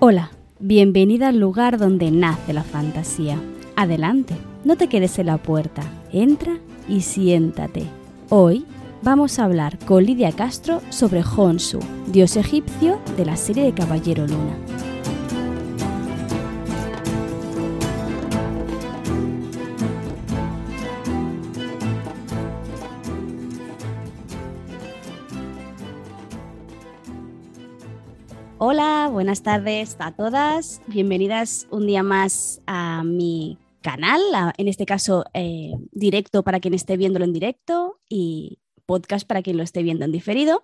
Hola, bienvenida al lugar donde nace la fantasía. Adelante, no te quedes en la puerta, entra y siéntate. Hoy vamos a hablar con Lidia Castro sobre Honsu, dios egipcio de la serie de Caballero Luna. Hola, buenas tardes a todas. Bienvenidas un día más a mi canal, en este caso eh, directo para quien esté viéndolo en directo y podcast para quien lo esté viendo en diferido.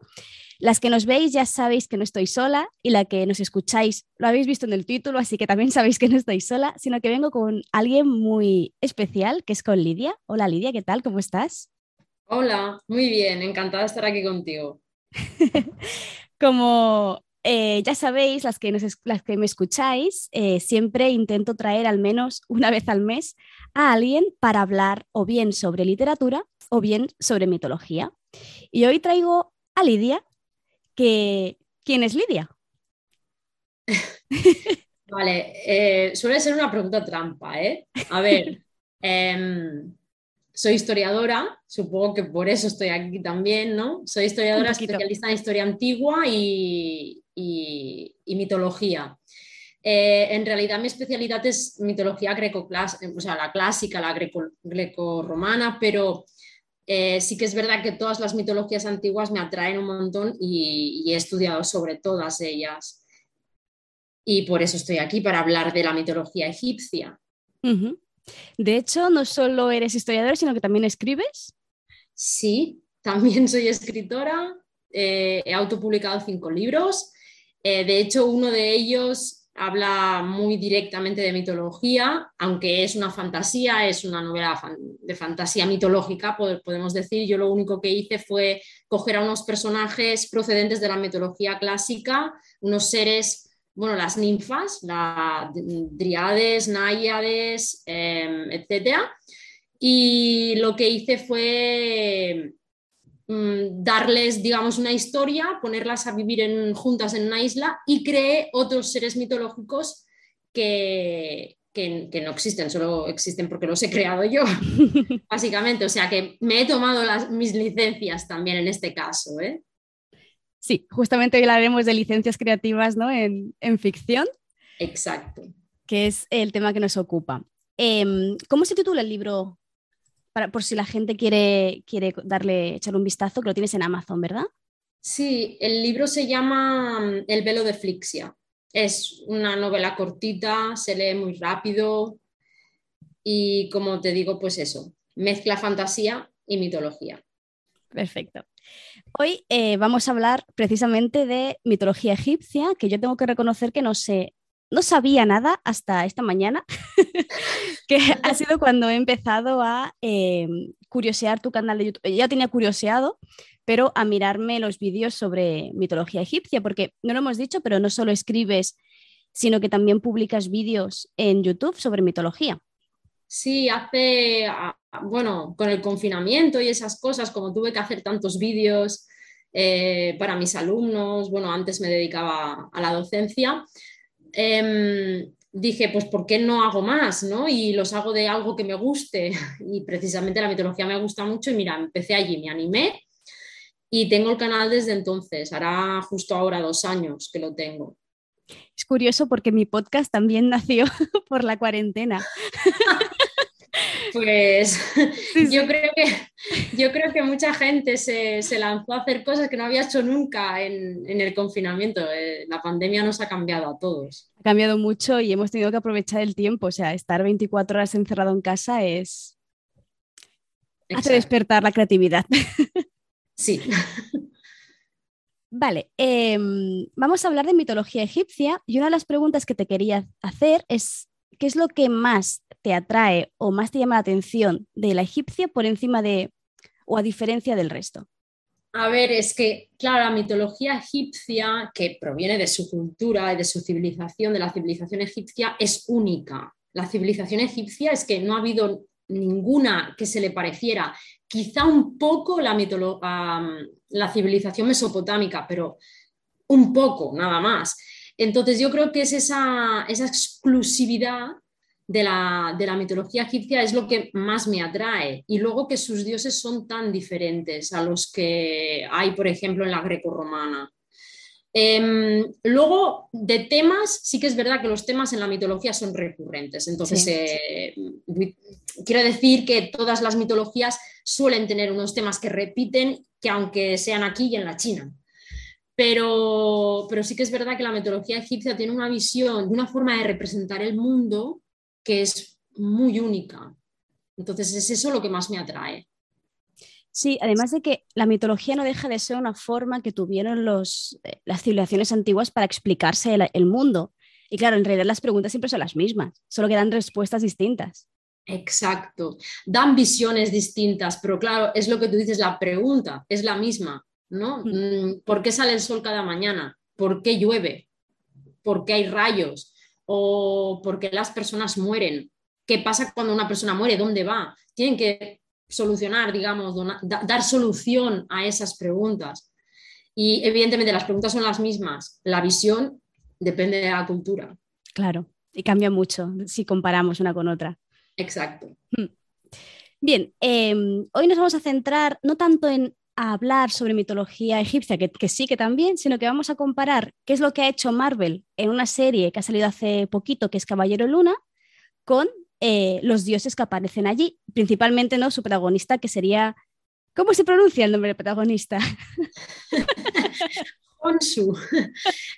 Las que nos veis ya sabéis que no estoy sola y la que nos escucháis lo habéis visto en el título, así que también sabéis que no estoy sola, sino que vengo con alguien muy especial, que es con Lidia. Hola Lidia, ¿qué tal? ¿Cómo estás? Hola, muy bien, encantada de estar aquí contigo. Como eh, ya sabéis, las que, las que me escucháis, eh, siempre intento traer al menos una vez al mes a alguien para hablar o bien sobre literatura o bien sobre mitología. Y hoy traigo a Lidia, que ¿quién es Lidia? Vale, eh, suele ser una pregunta trampa, ¿eh? A ver, em, soy historiadora, supongo que por eso estoy aquí también, ¿no? Soy historiadora especialista en historia antigua y, y, mitología. Eh, en realidad mi especialidad es mitología greco o sea, la clásica, la greco-romana, pero eh, sí que es verdad que todas las mitologías antiguas me atraen un montón y, he estudiado sobre todas ellas. Y por eso estoy aquí, para hablar de la mitología egipcia. De hecho, no solo eres historiadora, sino que también escribes. Sí, también soy escritora. Eh, he autopublicado cinco libros eh, de hecho, uno de ellos habla muy directamente de mitología, aunque es una fantasía, es una novela de fantasía mitológica, podemos decir. Yo lo único que hice fue coger a unos personajes procedentes de la mitología clásica, unos seres, bueno, las ninfas, las driades, náyades, eh, etc. Y lo que hice fue Mm, darles, digamos, una historia, ponerlas a vivir en, juntas en una isla y creé otros seres mitológicos que, que, no existen, solo existen porque los he creado yo, básicamente. O sea que me he tomado las, mis licencias también en este caso. ¿eh? Sí, justamente hoy hablaremos de licencias creativas ¿no? en, en ficción. Exacto. Que es el tema que nos ocupa. Em, ¿Cómo se titula el libro por si la gente quiere, quiere darle, echar un vistazo, que lo tienes en Amazon, ¿verdad? Sí, el libro se llama mm, El velo de Flixia. Es una novela cortita, se lee muy rápido y como te digo, pues eso, mezcla fantasía y mitología. Perfecto. Hoy eh, vamos a hablar precisamente de mitología egipcia, que yo tengo que reconocer que no sé no sabía nada hasta esta mañana, que ha sido cuando he empezado a eh, curiosear tu canal de YouTube. Ya tenía curioseado, pero a mirarme los vídeos sobre mitología egipcia, porque no lo hemos dicho, pero no solo escribes, sino que también publicas vídeos en YouTube sobre mitología. Sí, hace, bueno, con el confinamiento y esas cosas, como tuve que hacer tantos vídeos eh, para mis alumnos, bueno, antes me dedicaba a la docencia, Em, dije, pues ¿por qué no hago más? ¿no? Y los hago de algo que me guste. Y precisamente la mitología me gusta mucho y mira, empecé allí, me animé y tengo el canal desde entonces, hará justo ahora dos años que lo tengo. Es curioso porque mi podcast también nació por la cuarentena. Pues yo, creo que, yo creo que mucha gente se, lanzó a hacer cosas que no había hecho nunca en, el confinamiento. Eh, la pandemia nos ha cambiado a todos. Ha cambiado mucho y hemos tenido que aprovechar el tiempo. O sea, estar 24 horas encerrado en casa es... hace despertar la creatividad. Sí. Vale, em, vamos a hablar de mitología egipcia y una de las preguntas que te quería hacer es, ¿qué es lo que más te atrae o más te llama la atención de la egipcia por encima de o a diferencia del resto? A ver, es que, claro, la mitología egipcia, que proviene de su cultura y de su civilización, de la civilización egipcia, es única. La civilización egipcia es que no ha habido ninguna que se le pareciera. Quizá un poco la, la civilización mesopotámica, pero un poco, nada más. Entonces yo creo que es esa, esa exclusividad de la, de la, mitología egipcia es lo que más me atrae. Y luego que sus dioses son tan diferentes a los que hay, por ejemplo, en la greco-romana. Em, luego, de temas, sí que es verdad que los temas en la mitología son recurrentes. Entonces, eh, quiero decir que todas las mitologías suelen tener unos temas que repiten, que aunque sean aquí y en la China. Pero, pero sí que es verdad que la mitología egipcia tiene una visión, una forma de representar el mundo que es muy única. Entonces, es eso lo que más me atrae. Sí, además de que la mitología no deja de ser una forma que tuvieron los, eh, las civilizaciones antiguas para explicarse el, mundo. Y claro, en realidad las preguntas siempre son las mismas, solo que dan respuestas distintas. Exacto, dan visiones distintas, pero claro, es lo que tú dices, la pregunta es la misma, ¿no? Mm. ¿Por qué sale el sol cada mañana? ¿Por qué llueve? ¿Por qué hay rayos? ¿O por qué las personas mueren? ¿Qué pasa cuando una persona muere? ¿Dónde va? Tienen que solucionar, digamos, dar solución a esas preguntas. Y evidentemente las preguntas son las mismas, la visión depende de la cultura. Claro, y cambia mucho si comparamos una con otra. Exacto. Hmm. Bien, em, hoy nos vamos a centrar no tanto en hablar sobre mitología egipcia, que, que, sí que también, sino que vamos a comparar qué es lo que ha hecho Marvel en una serie que ha salido hace poquito, que es Caballero Luna, con eh, los dioses que aparecen allí, principalmente ¿no? su protagonista, que sería. ¿Cómo se pronuncia el nombre del protagonista? Honsu,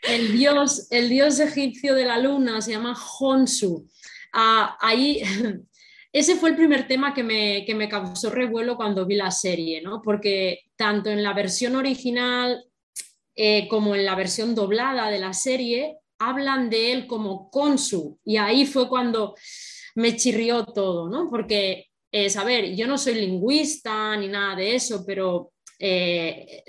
el dios, el dios egipcio de la luna se llama Honsu. Ah, ahí, ese fue el primer tema que me, que me causó revuelo cuando vi la serie, ¿no? porque tanto en la versión original eh, como en la versión doblada de la serie hablan de él como Konsu y ahí fue cuando me chirrió todo, ¿no? Porque, es, a ver, yo no soy lingüista ni nada de eso, pero eh,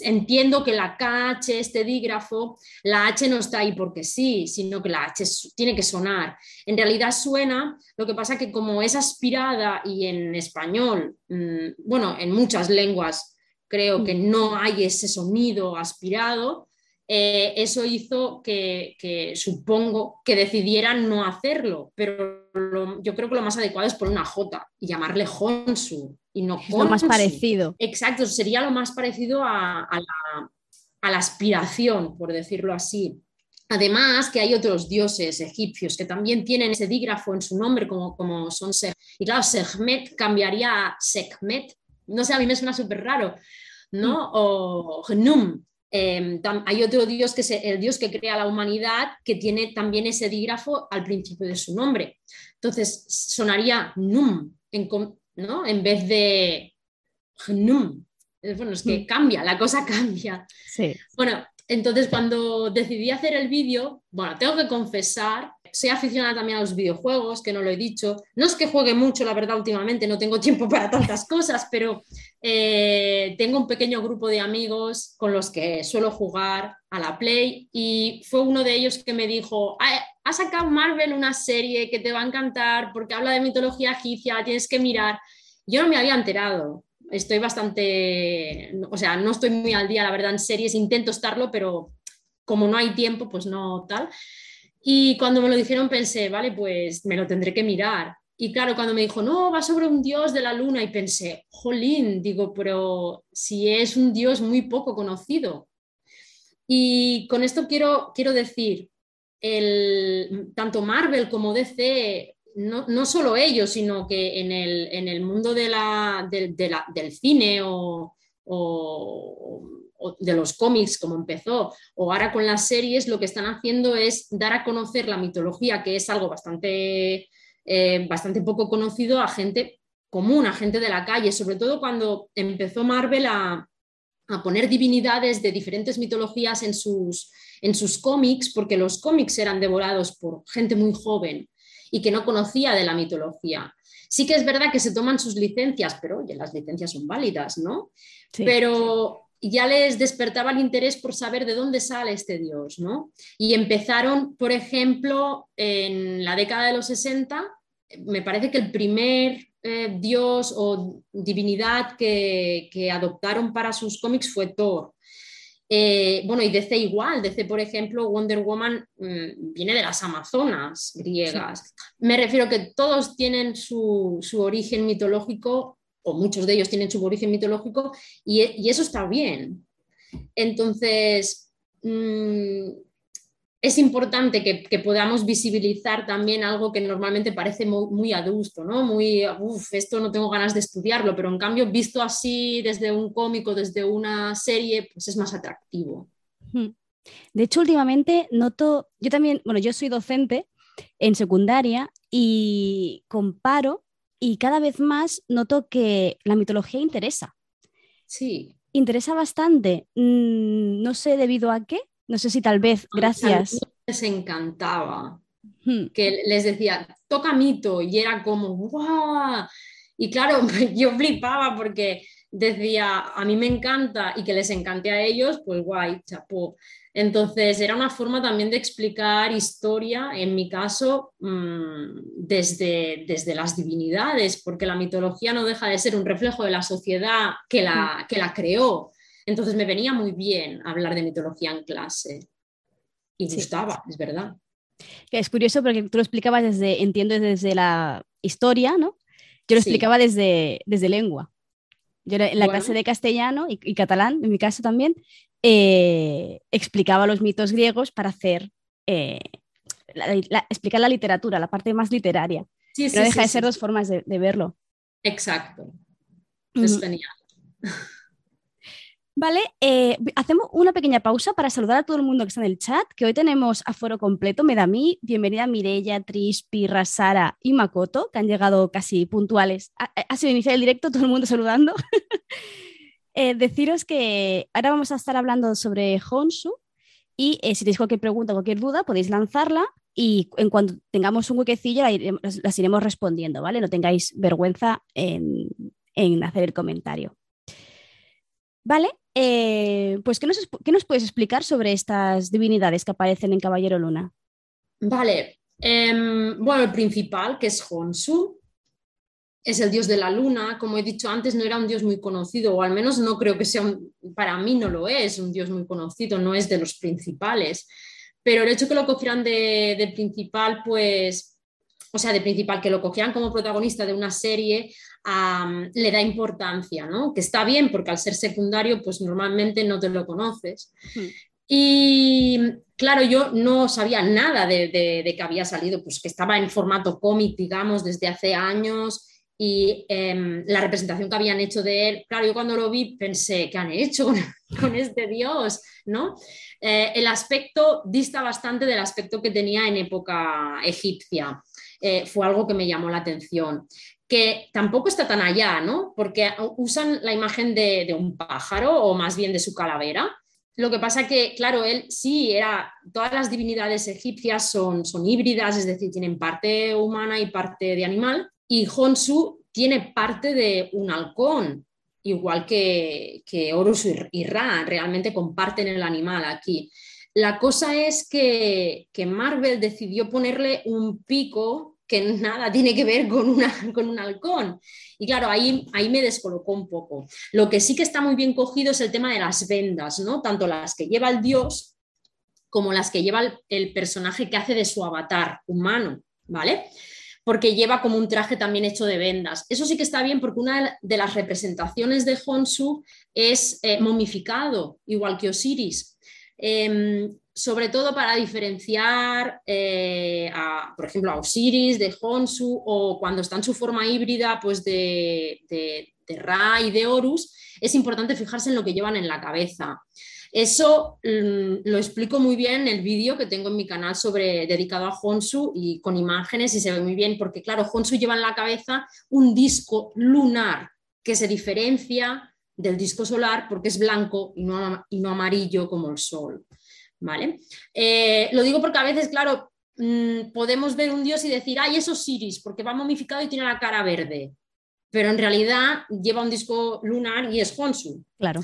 entiendo que la KH, este dígrafo, la H no está ahí porque sí, sino que la H tiene que sonar. En realidad suena, lo que pasa que como es aspirada y en español, mm, bueno, en muchas lenguas creo que no hay ese sonido aspirado, eh, eso hizo que, supongo que decidieran no hacerlo, pero yo creo que lo más adecuado es poner una J y llamarle Honsu y no Lo más parecido. Exacto, sería lo más parecido a, la, aspiración, por decirlo así. Además, que hay otros dioses egipcios que también tienen ese dígrafo en su nombre, como, como son Seh. Y claro, Sehmet cambiaría a Sekhmet. No sé, a mí me suena súper raro, ¿no? Mm. O Gnum, Em, hay otro dios que es el dios que crea la humanidad que tiene también ese dígrafo al principio de su nombre. Entonces sonaría num en, ¿no? en vez de num. Bueno, es que mm. cambia, la cosa cambia. Sí. Bueno, entonces cuando decidí hacer el vídeo, bueno, tengo que confesar soy aficionada también a los videojuegos, que no lo he dicho. No es que juegue mucho, la verdad, últimamente, no tengo tiempo para tantas cosas, pero eh, tengo un pequeño grupo de amigos con los que suelo jugar a la Play y fue uno de ellos que me dijo, ha sacado Marvel una serie que te va a encantar porque habla de mitología egipcia, tienes que mirar. Yo no me había enterado. Estoy bastante, o sea, no estoy muy al día, la verdad, en series, intento estarlo, pero como no hay tiempo, pues no tal. Y cuando me lo dijeron pensé, vale, pues me lo tendré que mirar. Y claro, cuando me dijo, no, va sobre un dios de la luna, y pensé, jolín, digo, pero si es un dios muy poco conocido. Y con esto quiero, quiero decir, el, tanto Marvel como DC, no, no solo ellos, sino que en el, en el mundo de la, del cine o, o de los cómics, como empezó, o ahora con las series, lo que están haciendo es dar a conocer la mitología, que es algo bastante, eh, bastante poco conocido a gente común, a gente de la calle, sobre todo cuando empezó Marvel a, poner divinidades de diferentes mitologías en sus, en sus cómics, porque los cómics eran devorados por gente muy joven y que no conocía de la mitología. Sí que es verdad que se toman sus licencias, pero oye, las licencias son válidas, ¿no? Pero ya les despertaba el interés por saber de dónde sale este dios, ¿no? Y empezaron, por ejemplo, en la década de los 60, me parece que el primer eh, dios o divinidad que, adoptaron para sus cómics fue Thor. Eh, bueno, y DC igual, DC, por ejemplo, Wonder Woman mm, viene de las Amazonas griegas. Me refiero que todos tienen su, origen mitológico, o muchos de ellos tienen su origen mitológico, y, eso está bien. Entonces, mm, es importante que, podamos visibilizar también algo que normalmente parece muy, adusto, ¿no? Muy, uff, esto no tengo ganas de estudiarlo, pero en cambio, visto así desde un cómico, desde una serie, pues es más atractivo. De hecho, últimamente noto, yo también, bueno, yo soy docente en secundaria y comparo y cada vez más noto que la mitología interesa. Sí. Interesa bastante. Mm, no sé debido a qué, no sé si tal vez, gracias. Les encantaba. Hmm. Que les decía, toca mito, y era como, ¡guau! Y claro, yo flipaba porque decía, a mí me encanta y que les encante a ellos, pues guay, chapó. Entonces era una forma también de explicar historia, en mi caso, mm, desde, desde las divinidades, porque la mitología no deja de ser un reflejo de la sociedad que la, hmm. que la creó. Entonces me venía muy bien hablar de mitología en clase y gustaba, es verdad. Es curioso porque tú lo explicabas desde, entiendo, desde la historia, ¿no? Yo lo explicaba desde, desde lengua. Yo en la clase de castellano y, catalán, en mi caso también, eh, explicaba los mitos griegos para hacer, eh, explicar la literatura, la parte más literaria. Sí, no deja de ser dos formas de, verlo. Exacto. Es genial. Vale, eh, hacemos una pequeña pausa para saludar a todo el mundo que está en el chat, que hoy tenemos aforo completo. Me da a mí, bienvenida Mirella, Tris, Pirra, Sara y Makoto, que han llegado casi puntuales. Ha, sido iniciar el directo, todo el mundo saludando. Eh, deciros que ahora vamos a estar hablando sobre Honsu y eh, si tenéis cualquier pregunta, cualquier duda, podéis lanzarla y en cuanto tengamos un huequecillo las, iremos respondiendo, ¿vale? No tengáis vergüenza en, en hacer el comentario. Vale, eh, pues ¿qué nos, puedes explicar sobre estas divinidades que aparecen en Caballero Luna? Vale, em, bueno, el principal, que es Honsu, es el dios de la luna. Como he dicho antes, no era un dios muy conocido, o al menos no creo que sea, para mí no lo es, un dios muy conocido, no es de los principales. Pero el hecho que lo cogieran de, de principal, pues, o sea, de principal, que lo cogieran como protagonista de una serie, le da importancia, ¿no? Que está bien porque al ser secundario, pues normalmente no te lo conoces. Hmm. Y claro, yo no sabía nada de, que había salido, pues que estaba en formato cómic, digamos, desde hace años y em, la representación que habían hecho de él, claro, yo cuando lo vi pensé, ¿qué han hecho con, este dios? ¿no? Eh, el aspecto dista bastante del aspecto que tenía en época egipcia. Eh, fue algo que me llamó la atención que tampoco está tan allá, ¿no? Porque usan la imagen de, un pájaro o más bien de su calavera. Lo que pasa que, claro, él sí era, todas las divinidades egipcias son, son híbridas, es decir, tienen parte humana y parte de animal, y Honsu tiene parte de un halcón, igual que, que Horus y Ra, realmente comparten el animal aquí. La cosa es que, que Marvel decidió ponerle un pico que nada tiene que ver con, una, con un halcón. Y claro, ahí, ahí me descolocó un poco. Lo que sí que está muy bien cogido es el tema de las vendas, ¿no? Tanto las que lleva el dios como las que lleva el, personaje que hace de su avatar humano, ¿vale? Porque lleva como un traje también hecho de vendas. Eso sí que está bien porque una de las representaciones de Honsu es eh, momificado, igual que Osiris. Em, sobre todo para diferenciar, eh, por ejemplo, a Osiris de Honsu o cuando está en su forma híbrida pues de, de, Ra y de Horus, es importante fijarse en lo que llevan en la cabeza. Eso mm, lo explico muy bien en el vídeo que tengo en mi canal sobre, dedicado a Honsu y con imágenes y se ve muy bien porque, claro, Honsu lleva en la cabeza un disco lunar que se diferencia del disco solar porque es blanco y no amarillo como el sol. ¿Vale? Eh, lo digo porque a veces, claro, mm, podemos ver un dios y decir, ay, es Osiris, porque va momificado y tiene la cara verde, pero en realidad lleva un disco lunar y es Honsu. Claro.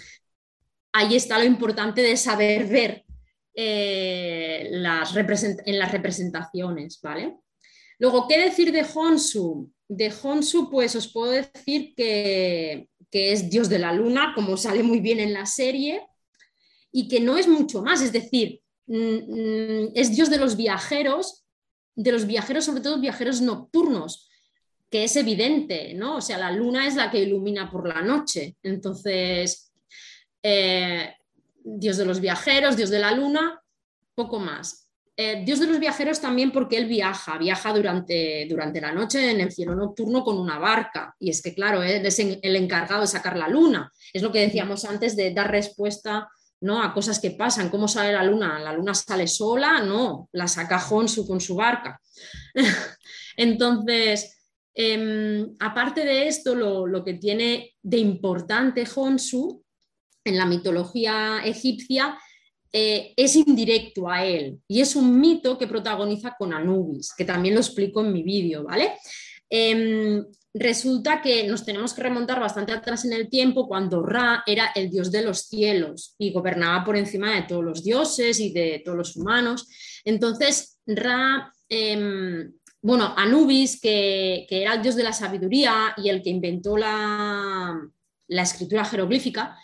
Ahí está lo importante de saber ver eh, las en las representaciones, ¿vale? Luego, ¿qué decir de Honsu? De Honsu, pues os puedo decir que, que es dios de la luna, como sale muy bien en la serie, y que no es mucho más, es decir, mm, mm, es Dios de los viajeros, de los viajeros, sobre todo viajeros nocturnos, que es evidente, ¿no? O sea, la luna es la que ilumina por la noche. Entonces, eh, Dios de los viajeros, Dios de la luna, poco más. Eh, Dios de los viajeros también porque él viaja, viaja durante, durante la noche en el cielo nocturno con una barca. Y es que, claro, él es el encargado de sacar la luna. Es lo que decíamos antes de dar respuesta ¿no? a cosas que pasan. ¿Cómo sale la luna? ¿La luna sale sola? No, la saca Honsu con su barca. Entonces, em, aparte de esto, lo, lo, que tiene de importante Honsu en la mitología egipcia eh, es indirecto a él y es un mito que protagoniza con Anubis, que también lo explico en mi vídeo, ¿vale? Em, resulta que nos tenemos que remontar bastante atrás en el tiempo cuando Ra era el dios de los cielos y gobernaba por encima de todos los dioses y de todos los humanos. Entonces, Ra, em, bueno, Anubis, que, era el dios de la sabiduría y el que inventó la, escritura jeroglífica,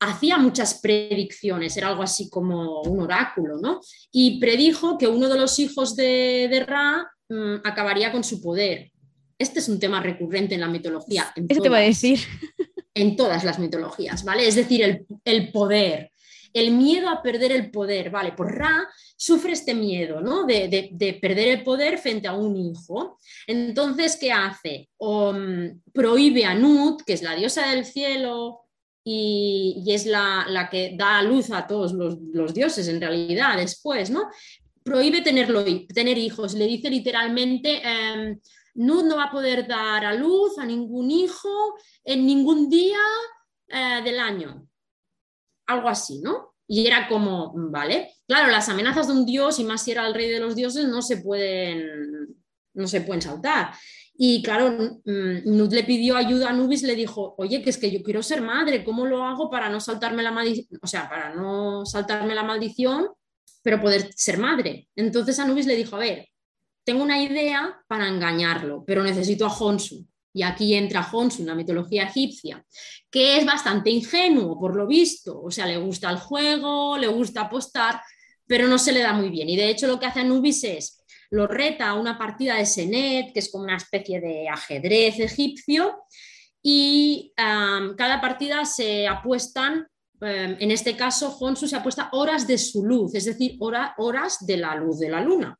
hacía muchas predicciones, era algo así como un oráculo, ¿no? Y predijo que uno de los hijos de, Ra mm, acabaría con su poder. Este es un tema recurrente en la mitología. Eso te va a decir. En todas las mitologías, ¿vale? Es decir, el, poder, el miedo a perder el poder, ¿vale? Por Ra sufre este miedo, ¿no? De, perder el poder frente a un hijo. Entonces, ¿qué hace? Mm, prohíbe a Nut, que es la diosa del cielo, y, es la, que da luz a todos los, dioses en realidad después, ¿no? Prohíbe tenerlo, tener hijos, le dice literalmente, eh, no va a poder dar a luz a ningún hijo en ningún día eh, del año. Algo así, ¿no? Y era como, vale, claro, las amenazas de un dios, y más si era el rey de los dioses, no se pueden, no se pueden saltar. Y claro, mm, Nud le pidió ayuda a Nubis, le dijo, oye, que es que yo quiero ser madre, ¿cómo lo hago para no saltarme la maldición? O sea, para no saltarme la maldición, pero poder ser madre. Entonces Anubis le dijo, a ver, tengo una idea para engañarlo, pero necesito a Honsu. Y aquí entra Honsu en la mitología egipcia, que es bastante ingenuo, por lo visto. O sea, le gusta el juego, le gusta apostar, pero no se le da muy bien. Y de hecho lo que hace Anubis es lo reta a una partida de Senet, que es como una especie de ajedrez egipcio, y cada partida se apuestan, em, en este caso, Honsu se apuesta horas de su luz, es decir, horas de la luz de la luna.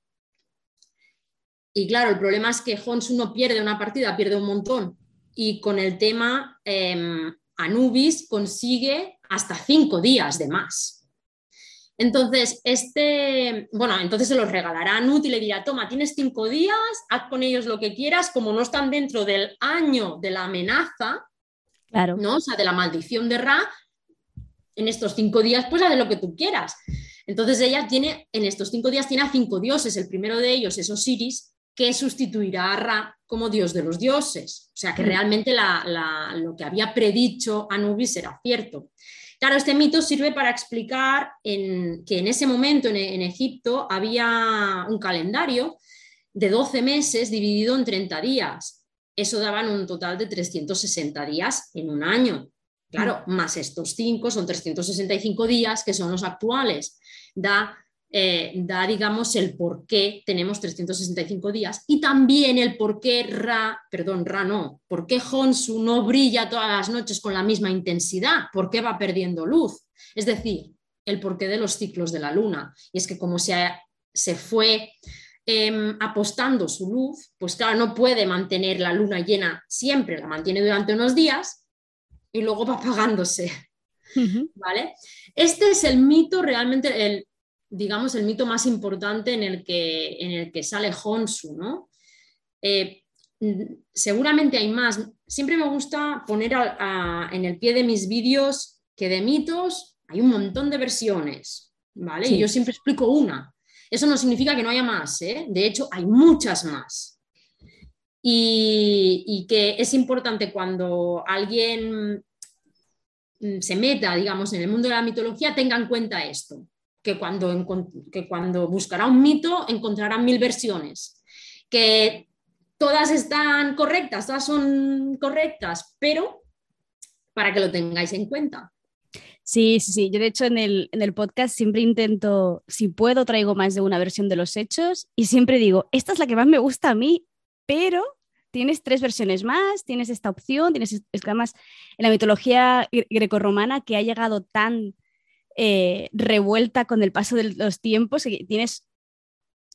Y claro, el problema es que Honsu no pierde una partida, pierde un montón. Y con el tema, em, Anubis consigue hasta cinco días de más. Entonces, este, bueno, entonces se los regalará a Nut y le dirá, toma, tienes cinco días, haz con ellos lo que quieras, como no están dentro del año de la amenaza, claro. ¿no? O sea, de la maldición de Ra, en estos cinco días, pues haz de lo que tú quieras. Entonces ella tiene, en estos cinco días tiene a cinco dioses, el primero de ellos es Osiris, que sustituirá a Ra como dios de los dioses. O sea, que mm. realmente lo que había predicho Anubis era cierto. Claro, este mito sirve para explicar que en ese momento en, Egipto había un calendario de 12 meses dividido en 30 días. Eso daban un total de 360 días en un año. Claro, mm. más estos 5 son 365 días, que son los actuales. Da eh, da, digamos, el por qué tenemos 365 días y también el por qué Ra, perdón, Ra no, por qué Honsu no brilla todas las noches con la misma intensidad, por qué va perdiendo luz. Es decir, el porqué de los ciclos de la luna. Y es que como se, se fue em, apostando su luz, pues claro, no puede mantener la luna llena siempre, la mantiene durante unos días y luego va apagándose. ¿Vale? Este es el mito realmente, el, digamos, el mito más importante en el que, en el que sale Honsu, ¿no? Eh, seguramente hay más. Siempre me gusta poner en el pie de mis vídeos que de mitos hay un montón de versiones, ¿vale? Y yo siempre explico una. Eso no significa que no haya más, ¿eh? De hecho, hay muchas más. Y, y que es importante cuando alguien se meta, digamos, en el mundo de la mitología, tenga en cuenta esto que cuando, que cuando buscará un mito encontrará mil versiones, que todas están correctas, todas son correctas, pero para que lo tengáis en cuenta. Sí, sí, sí. Yo de hecho en el, en el podcast siempre intento, si puedo, traigo más de una versión de los hechos y siempre digo, esta es la que más me gusta a mí, pero tienes tres versiones más, tienes esta opción, tienes, es que además en la mitología grecorromana que ha llegado tan eh, revuelta con el paso de los tiempos, que tienes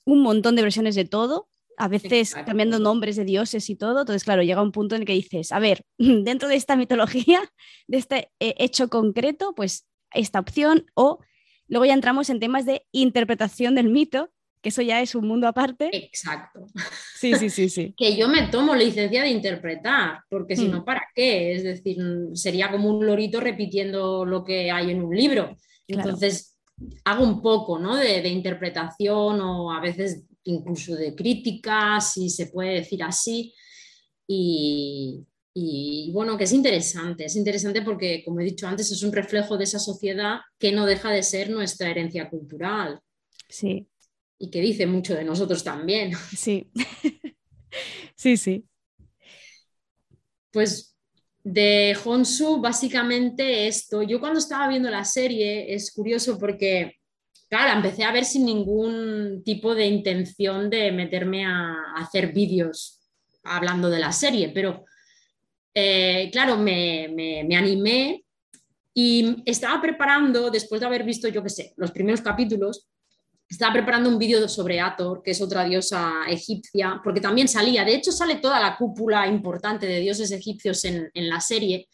un montón de versiones de todo, a veces cambiando nombres de dioses y todo. Entonces, claro, llega un punto en el que dices, a ver, dentro de esta mitología, de este eh, hecho concreto, pues esta opción o luego ya entramos en temas de interpretación del mito, que eso ya es un mundo aparte. Exacto. Sí, sí, sí, sí. que yo me tomo licencia de interpretar, porque si Mm. no, ¿para qué? Es decir, sería como un lorito repitiendo lo que hay en un libro. Claro. Entonces, hago un poco ¿no? de, de interpretación o a veces incluso de crítica, si se puede decir así. Y, y, bueno, que es interesante, es interesante porque, como he dicho antes, es un reflejo de esa sociedad que no deja de ser nuestra herencia cultural Sí, y que dice mucho de nosotros también. sí. sí, sí. Pues de Honsu, básicamente esto. Yo cuando estaba viendo la serie, es curioso porque, claro, la empecé a ver sin ningún tipo de intención de meterme a, hacer vídeos hablando de la serie, pero eh, claro, me, me animé y estaba preparando, después de haber visto, yo qué sé, los primeros capítulos, estaba preparando un vídeo sobre Ator, que es otra diosa egipcia, porque también salía, de hecho sale toda la cúpula importante de dioses egipcios en, en la serie,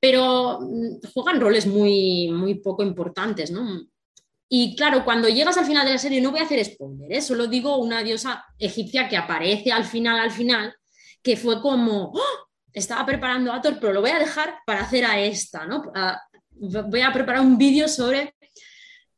pero mm, juegan roles muy, muy poco importantes, ¿no? Y claro, cuando llegas al final de la serie, no voy a hacer spoiler, ¿eh? solo digo una diosa egipcia que aparece al final, al final, que fue como, ¡Oh! estaba preparando a Ator, pero lo voy a dejar para hacer a esta, ¿no? Voy a preparar un vídeo sobre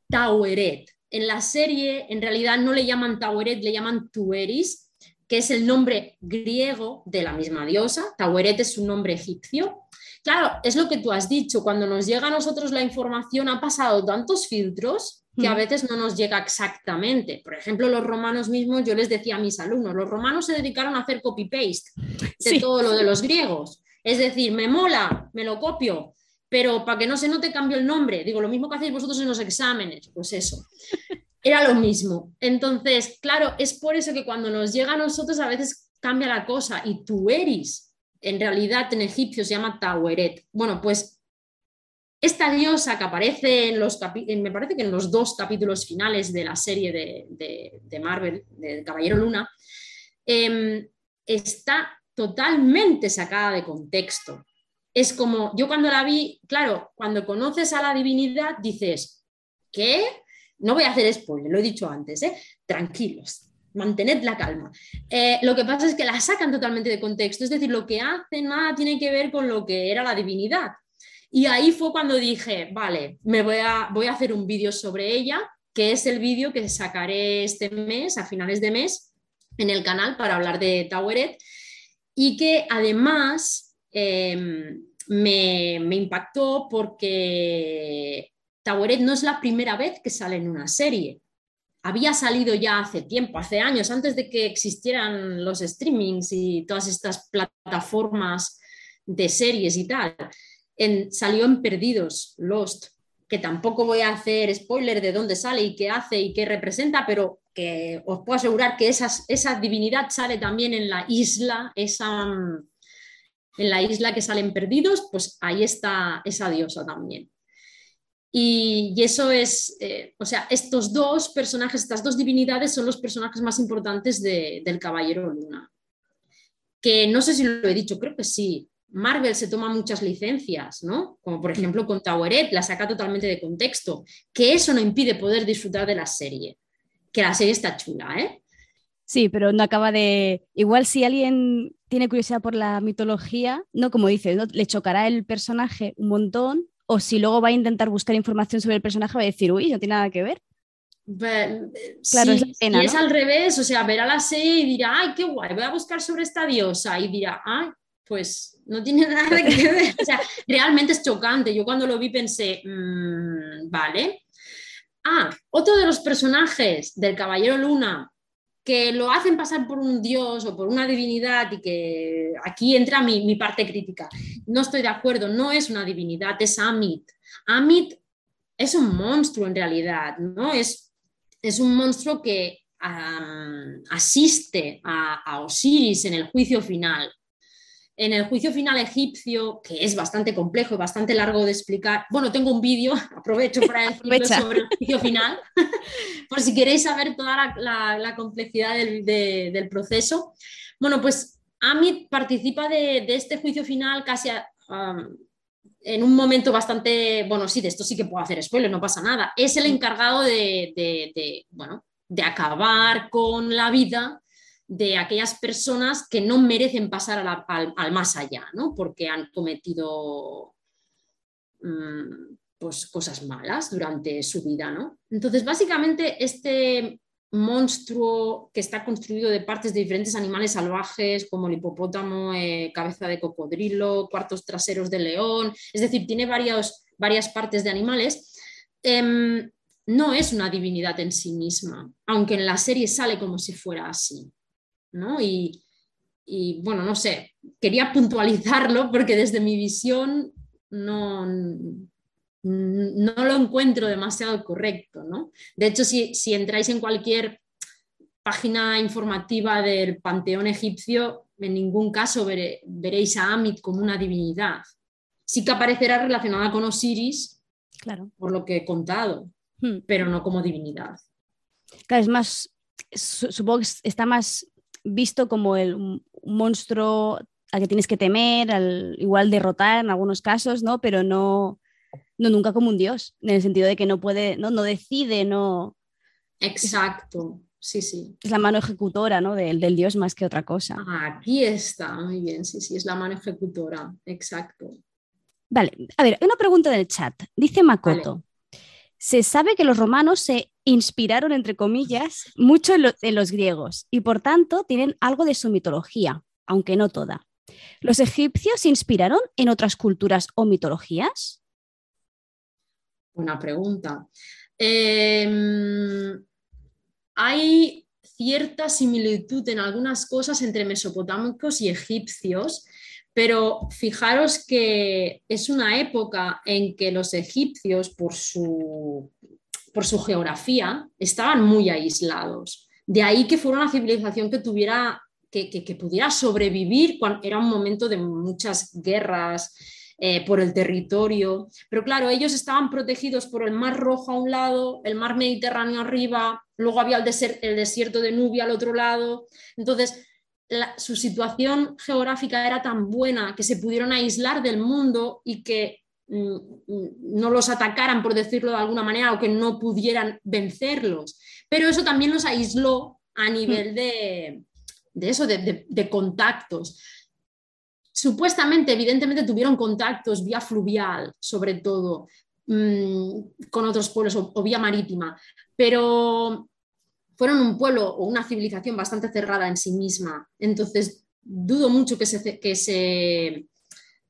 Taueret. En la serie, en realidad no le llaman Taueret, le llaman Tueris, que es el nombre griego de la misma diosa. Taueret es un nombre egipcio. Claro, es lo que tú has dicho, cuando nos llega a nosotros la información han pasado tantos filtros que a veces no nos llega exactamente. Por ejemplo, los romanos mismos, yo les decía a mis alumnos, los romanos se dedicaron a hacer copy-paste de Sí. todo lo de los griegos. Es decir, me mola, me lo copio, pero para que no se note cambio el nombre. Digo, lo mismo que hacéis vosotros en los exámenes, pues eso. Era lo mismo. Entonces, claro, es por eso que cuando nos llega a nosotros a veces cambia la cosa y tú eres, en realidad en egipcio se llama Taueret. Bueno, pues esta diosa que aparece en los me parece que en los dos capítulos finales de la serie de, de- de Marvel, de Caballero Luna, em, está totalmente sacada de contexto. Es como, yo cuando la vi, claro, cuando conoces a la divinidad dices, ¿qué? No voy a hacer spoiler, lo he dicho antes, ¿eh? tranquilos, mantened la calma. Eh, lo que pasa es que la sacan totalmente de contexto, es decir, lo que hacen nada tiene que ver con lo que era la divinidad. Y ahí fue cuando dije, vale, me voy a, voy a hacer un vídeo sobre ella, que es el vídeo que sacaré este mes, a finales de mes, en el canal para hablar de Taueret, y que además eh, me, impactó porque Taueret no es la primera vez que sale en una serie. Había salido ya hace tiempo, hace años, antes de que existieran los streamings y todas estas plataformas de series y tal. En- salió en Perdidos, Lost, que tampoco voy a hacer spoiler de dónde sale y qué hace y qué representa, pero que os puedo asegurar que esas- esa divinidad sale también en la isla, esa, mm, en la isla que salen perdidos, pues ahí está esa diosa también. Y, eso es, eh, o sea, estos dos personajes, estas dos divinidades son los personajes más importantes de- del Caballero Luna. Que no sé si lo he dicho, creo que sí. Marvel se toma muchas licencias, ¿no? Como por ejemplo con Taueret, la saca totalmente de contexto, que eso no impide poder disfrutar de la serie, que la serie está chula, ¿eh? Sí, pero no acaba de. Igual si alguien tiene curiosidad por la mitología, no como dices, ¿no? le chocará el personaje un montón, o si luego va a intentar buscar información sobre el personaje, va a decir, uy, no tiene nada que ver. Ve- Claro, si, es pena, si es al revés, o sea, verá la serie y dirá, ay, qué guay, voy a buscar sobre esta diosa y dirá, ay, pues no tiene nada que ver. O sea, realmente es chocante. Yo cuando lo vi pensé, "Mm, vale. Ah, otro de los personajes del Caballero Luna que lo hacen pasar por un dios o por una divinidad y que aquí entra mi, mi parte crítica. No estoy de acuerdo, no es una divinidad, es Amit. Amit es un monstruo en realidad, ¿no? Es, es un monstruo que asiste a, Osiris en el juicio final. En el juicio final egipcio, que es bastante complejo y bastante largo de explicar, bueno, tengo un vídeo, aprovecho para decirlo sobre el juicio final, por si queréis saber toda la, complejidad del, proceso. Bueno, pues Amit participa de, este juicio final casi en un momento bastante, bueno, sí, de esto sí que puedo hacer spoiler, no pasa nada. Es el encargado de, de bueno, de acabar con la vida de aquellas personas que no merecen pasar al, más allá, ¿no? porque han cometido mm, pues, cosas malas durante su vida. ¿no? Entonces, básicamente, este monstruo que está construido de partes de diferentes animales salvajes, como el hipopótamo, eh, cabeza de cocodrilo, cuartos traseros de león, es decir, tiene varias partes de animales. Em, no es una divinidad en sí misma, aunque en la serie sale como si fuera así. ¿No? Y, bueno, no sé, quería puntualizarlo porque desde mi visión no, no lo encuentro demasiado correcto. ¿no? De hecho, si, entráis en cualquier página informativa del panteón egipcio, en ningún caso veréis a Amit como una divinidad. Sí que aparecerá relacionada con Osiris, claro. por lo que he contado, Hmm. pero no como divinidad. Claro, es más, supongo que está más visto como el, un monstruo al que tienes que temer, al igual derrotar en algunos casos, ¿no? Pero no, no nunca como un dios, en el sentido de que no puede, no, no decide, no. Exacto, sí, sí. Es la mano ejecutora, ¿no? Del, del dios más que otra cosa. aquí está, muy bien, sí, sí, es la mano ejecutora, exacto. Vale, a ver, una pregunta del chat. Dice Makoto. Se sabe que los romanos se inspiraron, entre comillas, mucho en, los griegos y por tanto tienen algo de su mitología, aunque no toda. ¿Los egipcios se inspiraron en otras culturas o mitologías? Buena pregunta. Em, hay cierta similitud en algunas cosas entre mesopotámicos y egipcios, pero fijaros que es una época en que los egipcios, por su, por su geografía, estaban muy aislados. De ahí que fuera una civilización que tuviera que, pudiera sobrevivir cuando era un momento de muchas guerras eh, por el territorio. Pero claro, ellos estaban protegidos por el Mar Rojo a un lado, el Mar Mediterráneo arriba, luego había el, el desierto de Nubia al otro lado. Entonces, su situación geográfica era tan buena que se pudieron aislar del mundo y que no los atacaran, por decirlo de alguna manera, o que no pudieran vencerlos. Pero eso también los aisló a nivel de, eso, de, contactos. Supuestamente, evidentemente, tuvieron contactos vía fluvial, sobre todo, mm, con otros pueblos o vía marítima, pero fueron un pueblo o una civilización bastante cerrada en sí misma. Entonces, dudo mucho que se, que se,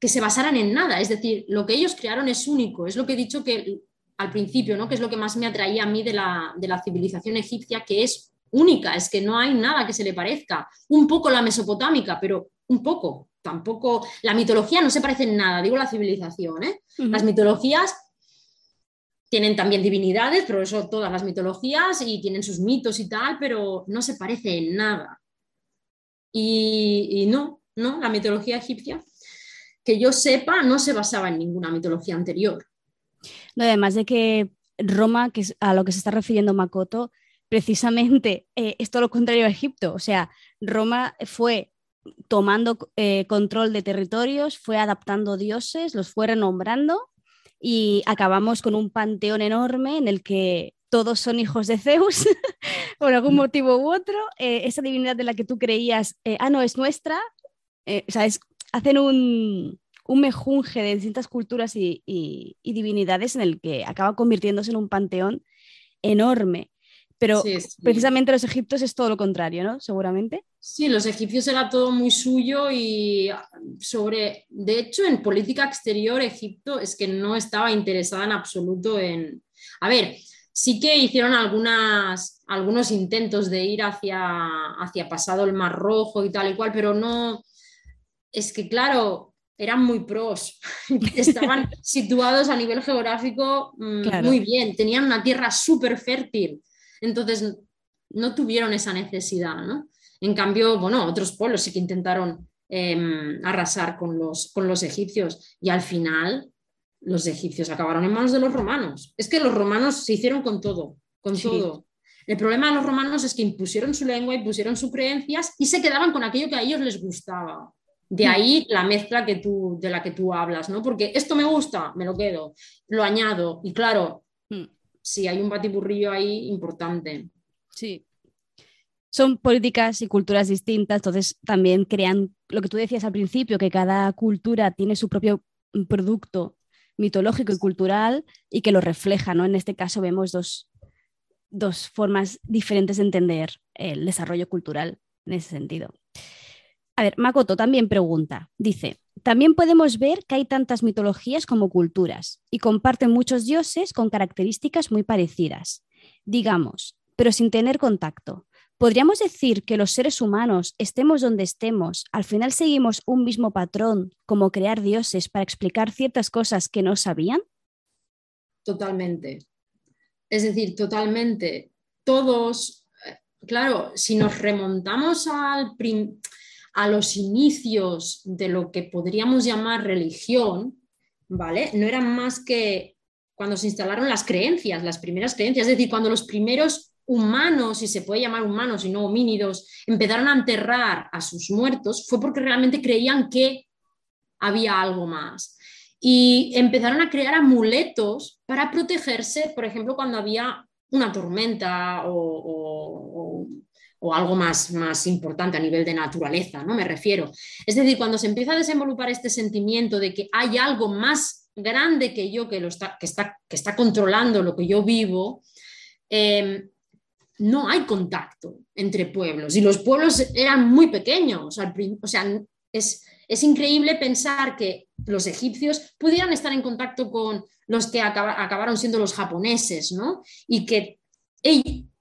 que se basaran en nada. Es decir, lo que ellos crearon es único. Es lo que he dicho que al principio, ¿no? que es lo que más me atraía a mí de la, de la civilización egipcia, que es única, es que no hay nada que se le parezca. Un poco la mesopotámica, pero un poco. Tampoco, la mitología no se parece en nada, digo la civilización. ¿eh? Las mitologías tienen también divinidades, pero eso todas las mitologías y tienen sus mitos y tal, pero no se parece en nada. Y, no, no, la mitología egipcia, que yo sepa, no se basaba en ninguna mitología anterior. No, además de que Roma, que es a lo que se está refiriendo Makoto, precisamente eh, es todo lo contrario a Egipto. O sea, Roma fue tomando eh, control de territorios, fue adaptando dioses, los fue renombrando y acabamos con un panteón enorme en el que todos son hijos de Zeus por algún motivo u otro. Eh, esa divinidad de la que tú creías, eh, ah, no, es nuestra, o sea, hacen un, un, mejunje de distintas culturas y, y, divinidades en el que acaba convirtiéndose en un panteón enorme. Pero precisamente los egipcios es todo lo contrario, ¿no? Seguramente. Sí, los egipcios era todo muy suyo y sobre, de hecho, en política exterior, Egipto es que no estaba interesada en absoluto en... A ver, sí que hicieron algunas, algunos intentos de ir hacia, hacia pasado el Mar Rojo y tal y cual, pero no... Es que, claro, eran muy pros, estaban situados a nivel geográfico mm, muy bien, tenían una tierra súper fértil, entonces no tuvieron esa necesidad, ¿no? En cambio, bueno, otros pueblos sí que intentaron em, arrasar con los, con los egipcios y al final los egipcios acabaron en manos de los romanos. Es que los romanos se hicieron con todo, con todo. El problema de los romanos es que impusieron su lengua, impusieron sus creencias y se quedaban con aquello que a ellos les gustaba. De mm. ahí la mezcla que tú, de la que tú hablas, ¿no? Porque esto me gusta, me lo quedo, lo añado. Y claro, mm. sí, hay un batiburrillo ahí importante. Sí. Son políticas y culturas distintas, entonces también crean lo que tú decías al principio, que cada cultura tiene su propio producto mitológico y cultural y que lo refleja, ¿no? En este caso vemos dos, dos formas diferentes de entender el desarrollo cultural en ese sentido. A ver, Makoto también pregunta, dice, también podemos ver que hay tantas mitologías como culturas y comparten muchos dioses con características muy parecidas, digamos, pero sin tener contacto. ¿Podríamos decir que los seres humanos, estemos donde estemos, al final seguimos un mismo patrón, como crear dioses para explicar ciertas cosas que no sabían? Totalmente. Es decir, totalmente. Todos, eh, claro, si nos remontamos al a los inicios de lo que podríamos llamar religión, ¿vale? No eran más que cuando se instalaron las creencias, las primeras creencias, es decir, cuando los primeros humanos, si se puede llamar humanos y no homínidos, empezaron a enterrar a sus muertos, fue porque realmente creían que había algo más. Y empezaron a crear amuletos para protegerse, por ejemplo, cuando había una tormenta o, algo más, más importante a nivel de naturaleza, ¿no? Me refiero. Es decir, cuando se empieza a desenvolupar este sentimiento de que hay algo más grande que yo que, lo está, que, está, que está controlando lo que yo vivo, em, no hay contacto entre pueblos y los pueblos eran muy pequeños. O sea, es, es increíble pensar que los egipcios pudieran estar en contacto con los que acabaron siendo los japoneses, ¿no? Y que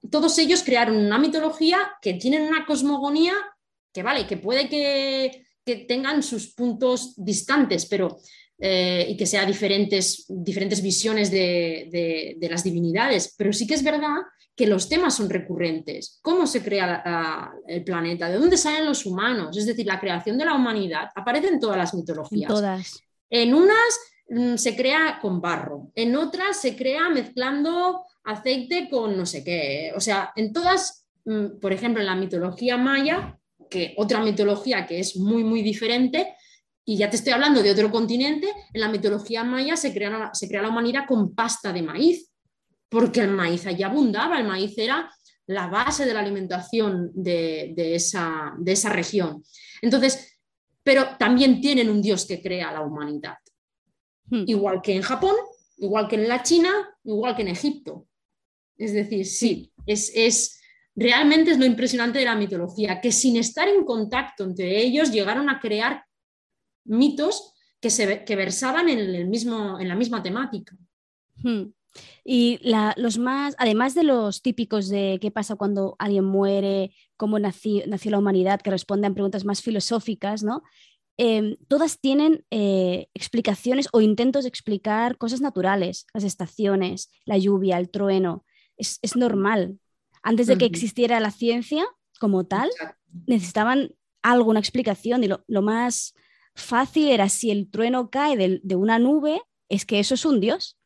todos ellos crearon una mitología que tienen una cosmogonía que, vale, que puede que, tengan sus puntos distantes, pero eh, y que sea diferentes, diferentes visiones de, las divinidades, pero sí que es verdad que los temas son recurrentes. ¿Cómo se crea el planeta? ¿De dónde salen los humanos? Es decir, la creación de la humanidad aparece en todas las mitologías. En todas. En unas se crea con barro, en otras se crea mezclando aceite con no sé qué. O sea, en todas, mm, por ejemplo, en la mitología maya, que otra mitología que es muy, muy diferente, y ya te estoy hablando de otro continente, en la mitología maya se crea, se crea la humanidad con pasta de maíz porque el maíz allí abundaba, el maíz era la base de la alimentación de, esa, de esa región. Entonces, pero también tienen un Dios que crea la humanidad. Hmm. Igual que en Japón, igual que en la China, igual que en Egipto. Es decir, sí, es, es, realmente es lo impresionante de la mitología, que sin estar en contacto entre ellos llegaron a crear mitos que, se, que versaban en, el mismo, en la misma temática. Hmm. Y los más, además de los típicos de qué pasa cuando alguien muere, cómo nació, la humanidad, que responden preguntas más filosóficas, ¿no? Em, todas tienen eh, explicaciones o intentos de explicar cosas naturales, las estaciones, la lluvia, el trueno. Es, normal. Antes de que existiera la ciencia como tal, necesitaban algo, una explicación. Y lo, más fácil era si el trueno cae de una nube, es que eso es un dios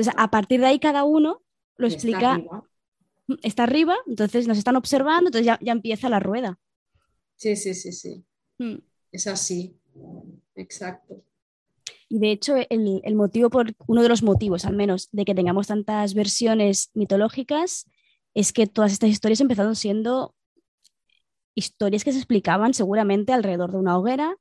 entonces, a partir de ahí cada uno lo explica. Está arriba. entonces nos están observando, entonces ya, empieza la rueda. Sí, sí, sí, sí. Hmm. Es así. Exacto. Y de hecho, el, motivo por, uno de los motivos, al menos, de que tengamos tantas versiones mitológicas, es que todas estas historias empezaron siendo historias que se explicaban seguramente alrededor de una hoguera,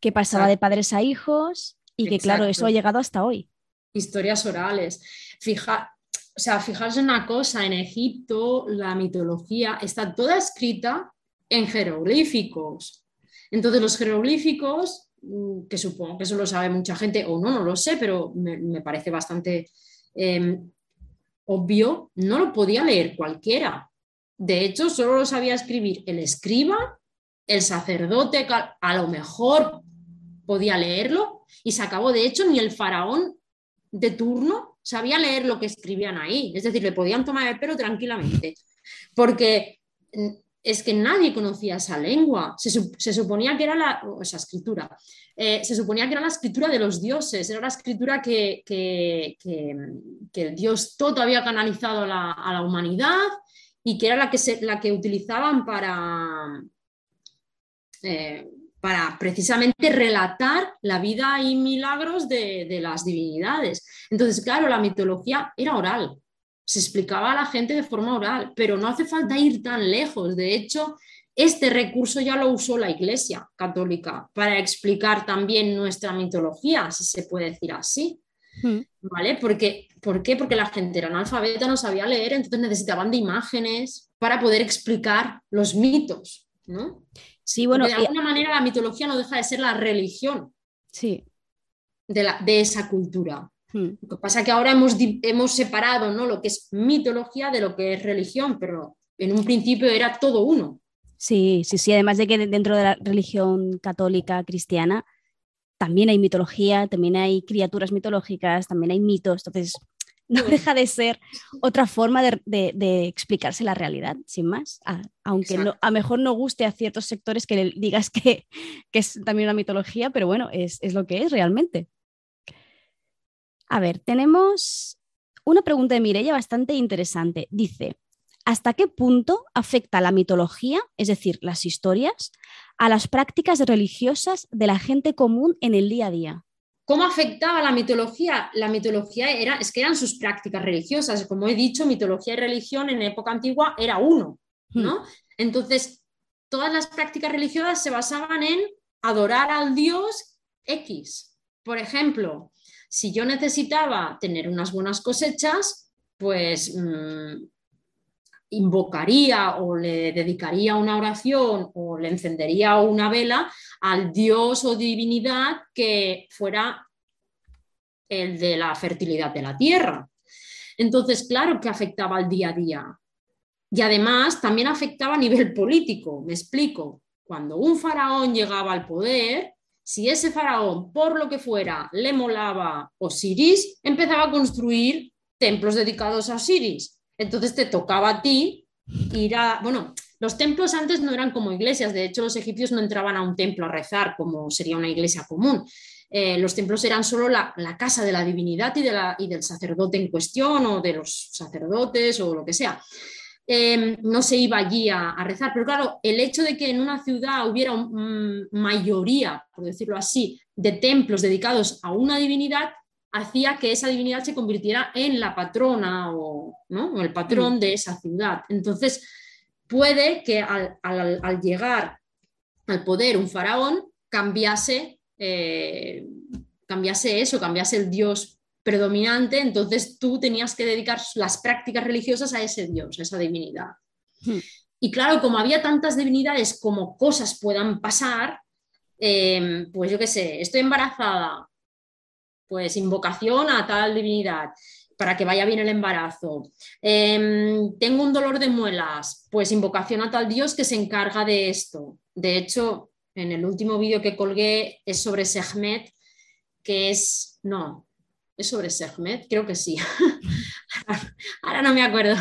que pasaba de padres a hijos, y que, claro, eso ha llegado hasta hoy historias orales. Fija, o sea, fijarse en una cosa, en Egipto la mitología está toda escrita en jeroglíficos. Entonces los jeroglíficos, mm, que supongo que eso lo sabe mucha gente, o no, no lo sé, pero me, parece bastante em, obvio, no lo podía leer cualquiera. De hecho, solo lo sabía escribir el escriba, el sacerdote, a lo mejor podía leerlo y se acabó. De hecho, ni el faraón de turno sabía leer lo que escribían ahí. Es decir, le podían tomar el pelo tranquilamente. Porque mm, es que nadie conocía esa lengua. Se, suponía que era la, esa escritura. Eh, se suponía que era la escritura de los dioses, era la escritura que, que, el Dios todo había canalizado a la, humanidad y que era la que, la que utilizaban para, eh, para precisamente relatar la vida y milagros de, de, las divinidades. Entonces, claro, la mitología era oral, se explicaba a la gente de forma oral, pero no hace falta ir tan lejos. De hecho, este recurso ya lo usó la Iglesia católica para explicar también nuestra mitología, si se puede decir así. Hmm. ¿Vale? Porque, ¿Por qué? Porque la gente era analfabeta, no sabía leer, entonces necesitaban de imágenes para poder explicar los mitos, ¿no? Sí, bueno. de alguna manera la mitología no deja de ser la religión sí. de, la, de esa cultura. Hmm. Lo que pasa es que ahora hemos, hemos separado ¿no? lo que es mitología de lo que es religión, pero en un principio era todo uno. Sí, sí, sí. Además de que dentro de la religión católica cristiana también hay mitología, también hay criaturas mitológicas, también hay mitos. Entonces, no deja de ser otra forma de, explicarse la realidad, sin más. aunque no, a lo mejor no guste a ciertos sectores que le digas que, es también una mitología, pero bueno, es, lo que es realmente. A ver, tenemos una pregunta de Mireia bastante interesante. Dice, ¿hasta qué punto afecta la mitología, es decir, las historias, a las prácticas religiosas de la gente común en el día a día? ¿Cómo afectaba la mitología? La mitología era, es que eran sus prácticas religiosas. Como he dicho, mitología y religión en época antigua era uno, ¿no? Hmm. Entonces, todas las prácticas religiosas se basaban en adorar al dios X. Por ejemplo, si yo necesitaba tener unas buenas cosechas, pues mm, invocaría o le dedicaría una oración o le encendería una vela al dios o divinidad que fuera el de la fertilidad de la tierra. Entonces, claro que afectaba al día a día. Y además también afectaba a nivel político. Me explico. Cuando un faraón llegaba al poder, si ese faraón, por lo que fuera, le molaba Osiris, empezaba a construir templos dedicados a Osiris entonces te tocaba a ti ir a, bueno, los templos antes no eran como iglesias, de hecho los egipcios no entraban a un templo a rezar como sería una iglesia común. Eh, los templos eran solo la, casa de la divinidad y, del sacerdote en cuestión o de los sacerdotes o lo que sea. Em, no se iba allí a, rezar, pero claro, el hecho de que en una ciudad hubiera una mayoría, por decirlo así, de templos dedicados a una divinidad, hacía que esa divinidad se convirtiera en la patrona o, el patrón mm. de esa ciudad. Entonces, puede que al, llegar al poder un faraón cambiase, eh, cambiase eso, cambiase el dios predominante, entonces tú tenías que dedicar las prácticas religiosas a ese dios, a esa divinidad. Mm. Y claro, como había tantas divinidades como cosas puedan pasar, eh, pues yo qué sé, estoy embarazada, pues invocación a tal divinidad para que vaya bien el embarazo. Em, tengo un dolor de muelas, pues invocación a tal dios que se encarga de esto. De hecho, en el último vídeo que colgué es sobre Sehmet, que es, no, es sobre Sehmet, creo que sí. Ahora no me acuerdo.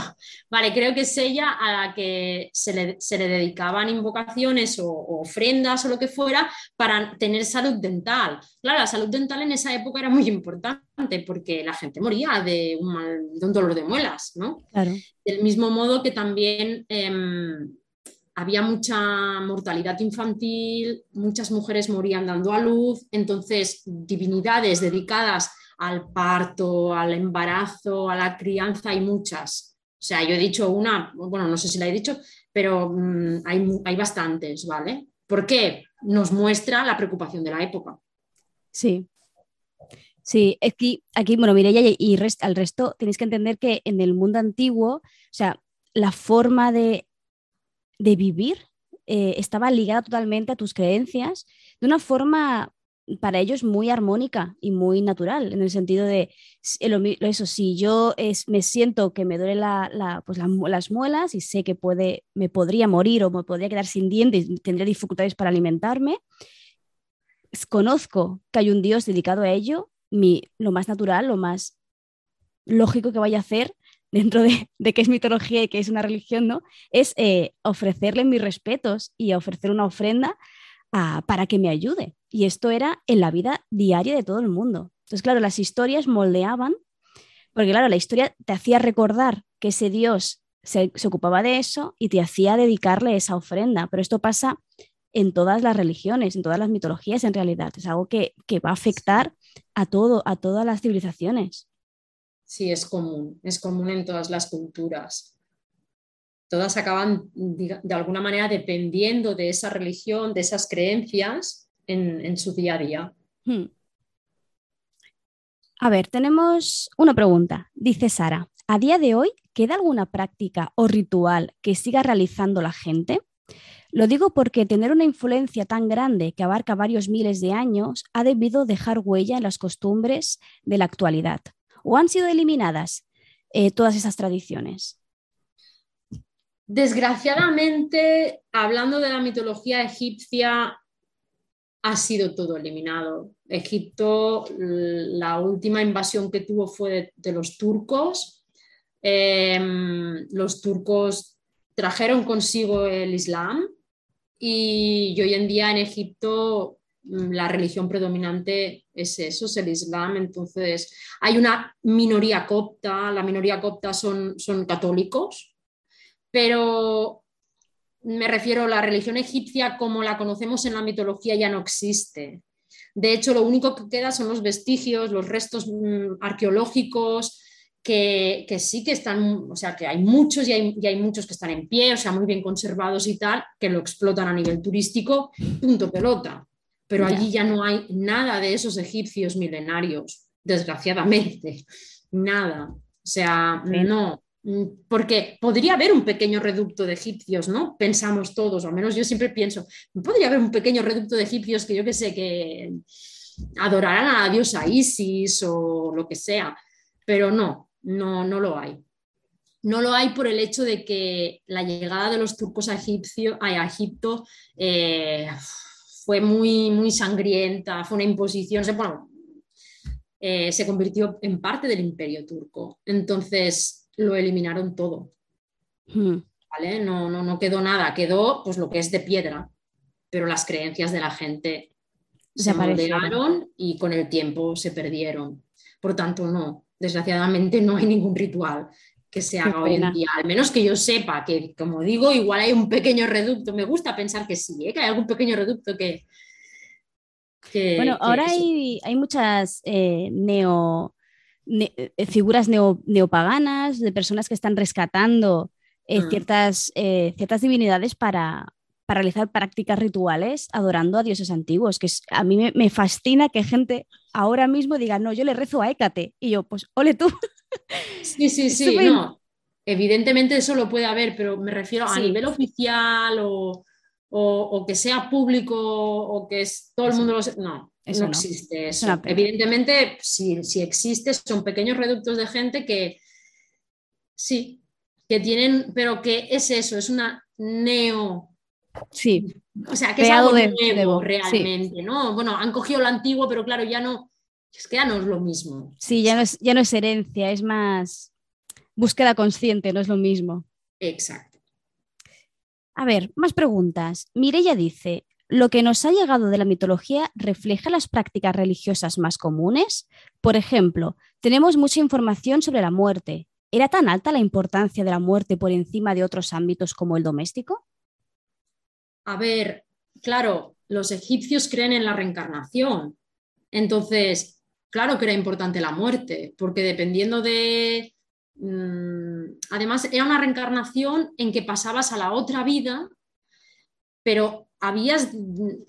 Vale, creo que es ella a la que se le, dedicaban invocaciones o, ofrendas o lo que fuera para tener salud dental. Claro, la salud dental en esa época era muy importante porque la gente moría de un, dolor de muelas, ¿no? Claro. Del mismo modo que también em, había mucha mortalidad infantil, muchas mujeres morían dando a luz, entonces divinidades dedicadas al parto, al embarazo, a la crianza, hay muchas. O sea, yo he dicho una, bueno, no sé si la he dicho, pero mm, hay, bastantes, ¿vale? ¿Por qué? Nos muestra la preocupación de la época. Sí. Sí, aquí, aquí bueno, Mireia y, y al resto tenéis que entender que en el mundo antiguo, o sea, la forma de, vivir eh, estaba ligada totalmente a tus creencias de una forma para ellos muy armónica y muy natural, en el sentido de eso, si yo es, me siento que me duele pues las muelas y sé que puede, me podría morir o me podría quedar sin dientes tendría dificultades para alimentarme, conozco que hay un Dios dedicado a ello, mi, lo más natural, lo más lógico que vaya a hacer dentro de, de que es mitología y que es una religión, ¿no? Es eh, ofrecerle mis respetos y ofrecer una ofrenda para que me ayude. Y esto era en la vida diaria de todo el mundo. Entonces, claro, las historias moldeaban, porque claro, la historia te hacía recordar que ese Dios se, se ocupaba de eso y te hacía dedicarle esa ofrenda. Pero esto pasa en todas las religiones, en todas las mitologías en realidad. Es algo que, que va a afectar a todo, a todas las civilizaciones. Sí, es común, es común en todas las culturas. Todas acaban de alguna manera dependiendo de esa religión, de esas creencias en, su día a día. Hmm. A ver, tenemos una pregunta. Dice Sara, ¿a día de hoy queda alguna práctica o ritual que siga realizando la gente? Lo digo porque tener una influencia tan grande que abarca varios miles de años ha debido dejar huella en las costumbres de la actualidad o han sido eliminadas eh, todas esas tradiciones? Desgraciadamente, hablando de la mitología egipcia, ha sido todo eliminado. Egipto, la última invasión que tuvo fue de, los turcos. Em, los turcos trajeron consigo el Islam y hoy en día en Egipto Mm, la religión predominante es eso, es el Islam. Entonces, hay una minoría copta, la minoría copta son, son católicos, pero me refiero a la religión egipcia como la conocemos en la mitología ya no existe. De hecho, lo único que queda son los vestigios, los restos mm, arqueológicos, que, sí que están, o sea, que hay muchos y hay, y hay, muchos que están en pie, o sea, muy bien conservados y tal, que lo explotan a nivel turístico, punto pelota. Pero allí ya no hay nada de esos egipcios milenarios, desgraciadamente, nada. O sea, no, porque podría haber un pequeño reducto de egipcios, ¿no? Pensamos todos, al menos yo siempre pienso, podría haber un pequeño reducto de egipcios que yo que sé, que adoraran a la diosa Isis o lo que sea, pero no, no, no lo hay. No lo hay por el hecho de que la llegada de los turcos a, a Egipto eh, fue muy, muy sangrienta, fue una imposición, bueno, eh, se convirtió en parte del imperio turco. Entonces lo eliminaron todo. Hmm. ¿vale? No, no, no quedó nada, quedó pues lo que es de piedra, pero las creencias de la gente se moldearon y con el tiempo se perdieron. Por tanto, no, desgraciadamente no hay ningún ritual que se haga hoy en día. Al menos que yo sepa que, como digo, igual hay un pequeño reducto. Me gusta pensar que sí, ¿eh? que hay algún pequeño reducto que... bueno, ahora hay, hay, muchas eh, neo, eh, figuras neopaganas, de personas que están rescatando mm. ciertas, ciertas divinidades para, para, realizar prácticas rituales adorando a dioses antiguos, que a mí me, me fascina que gente ahora mismo diga, no, yo le rezo a Hécate. Y yo, pues, ole tú. Sí, sí, sí, no. Evidentemente eso lo puede haber, pero me refiero a nivel oficial o, que sea público o que es, todo el mundo lo sepa. No, eso no, existe eso. Evidentemente, si, existe, son pequeños reductos de gente que sí, que tienen, pero que es eso, es una neo. Sí. O sea, que es algo nuevo realmente, ¿no? Bueno, han cogido lo antiguo, pero claro, ya no, es que ya no es lo mismo. Sí, ya no es, ya no es herencia, es más búsqueda consciente, no es lo mismo. Exacto. A ver, más preguntas. Mireya dice, ¿lo que nos ha llegado de la mitología refleja las prácticas religiosas más comunes? Por ejemplo, tenemos mucha información sobre la muerte. ¿Era tan alta la importancia de la muerte por encima de otros ámbitos como el doméstico? A ver, claro, los egipcios creen en la reencarnación. Entonces, claro que era importante la muerte, porque dependiendo de... Mm, además, era una reencarnación en que pasabas a la otra vida, pero habías,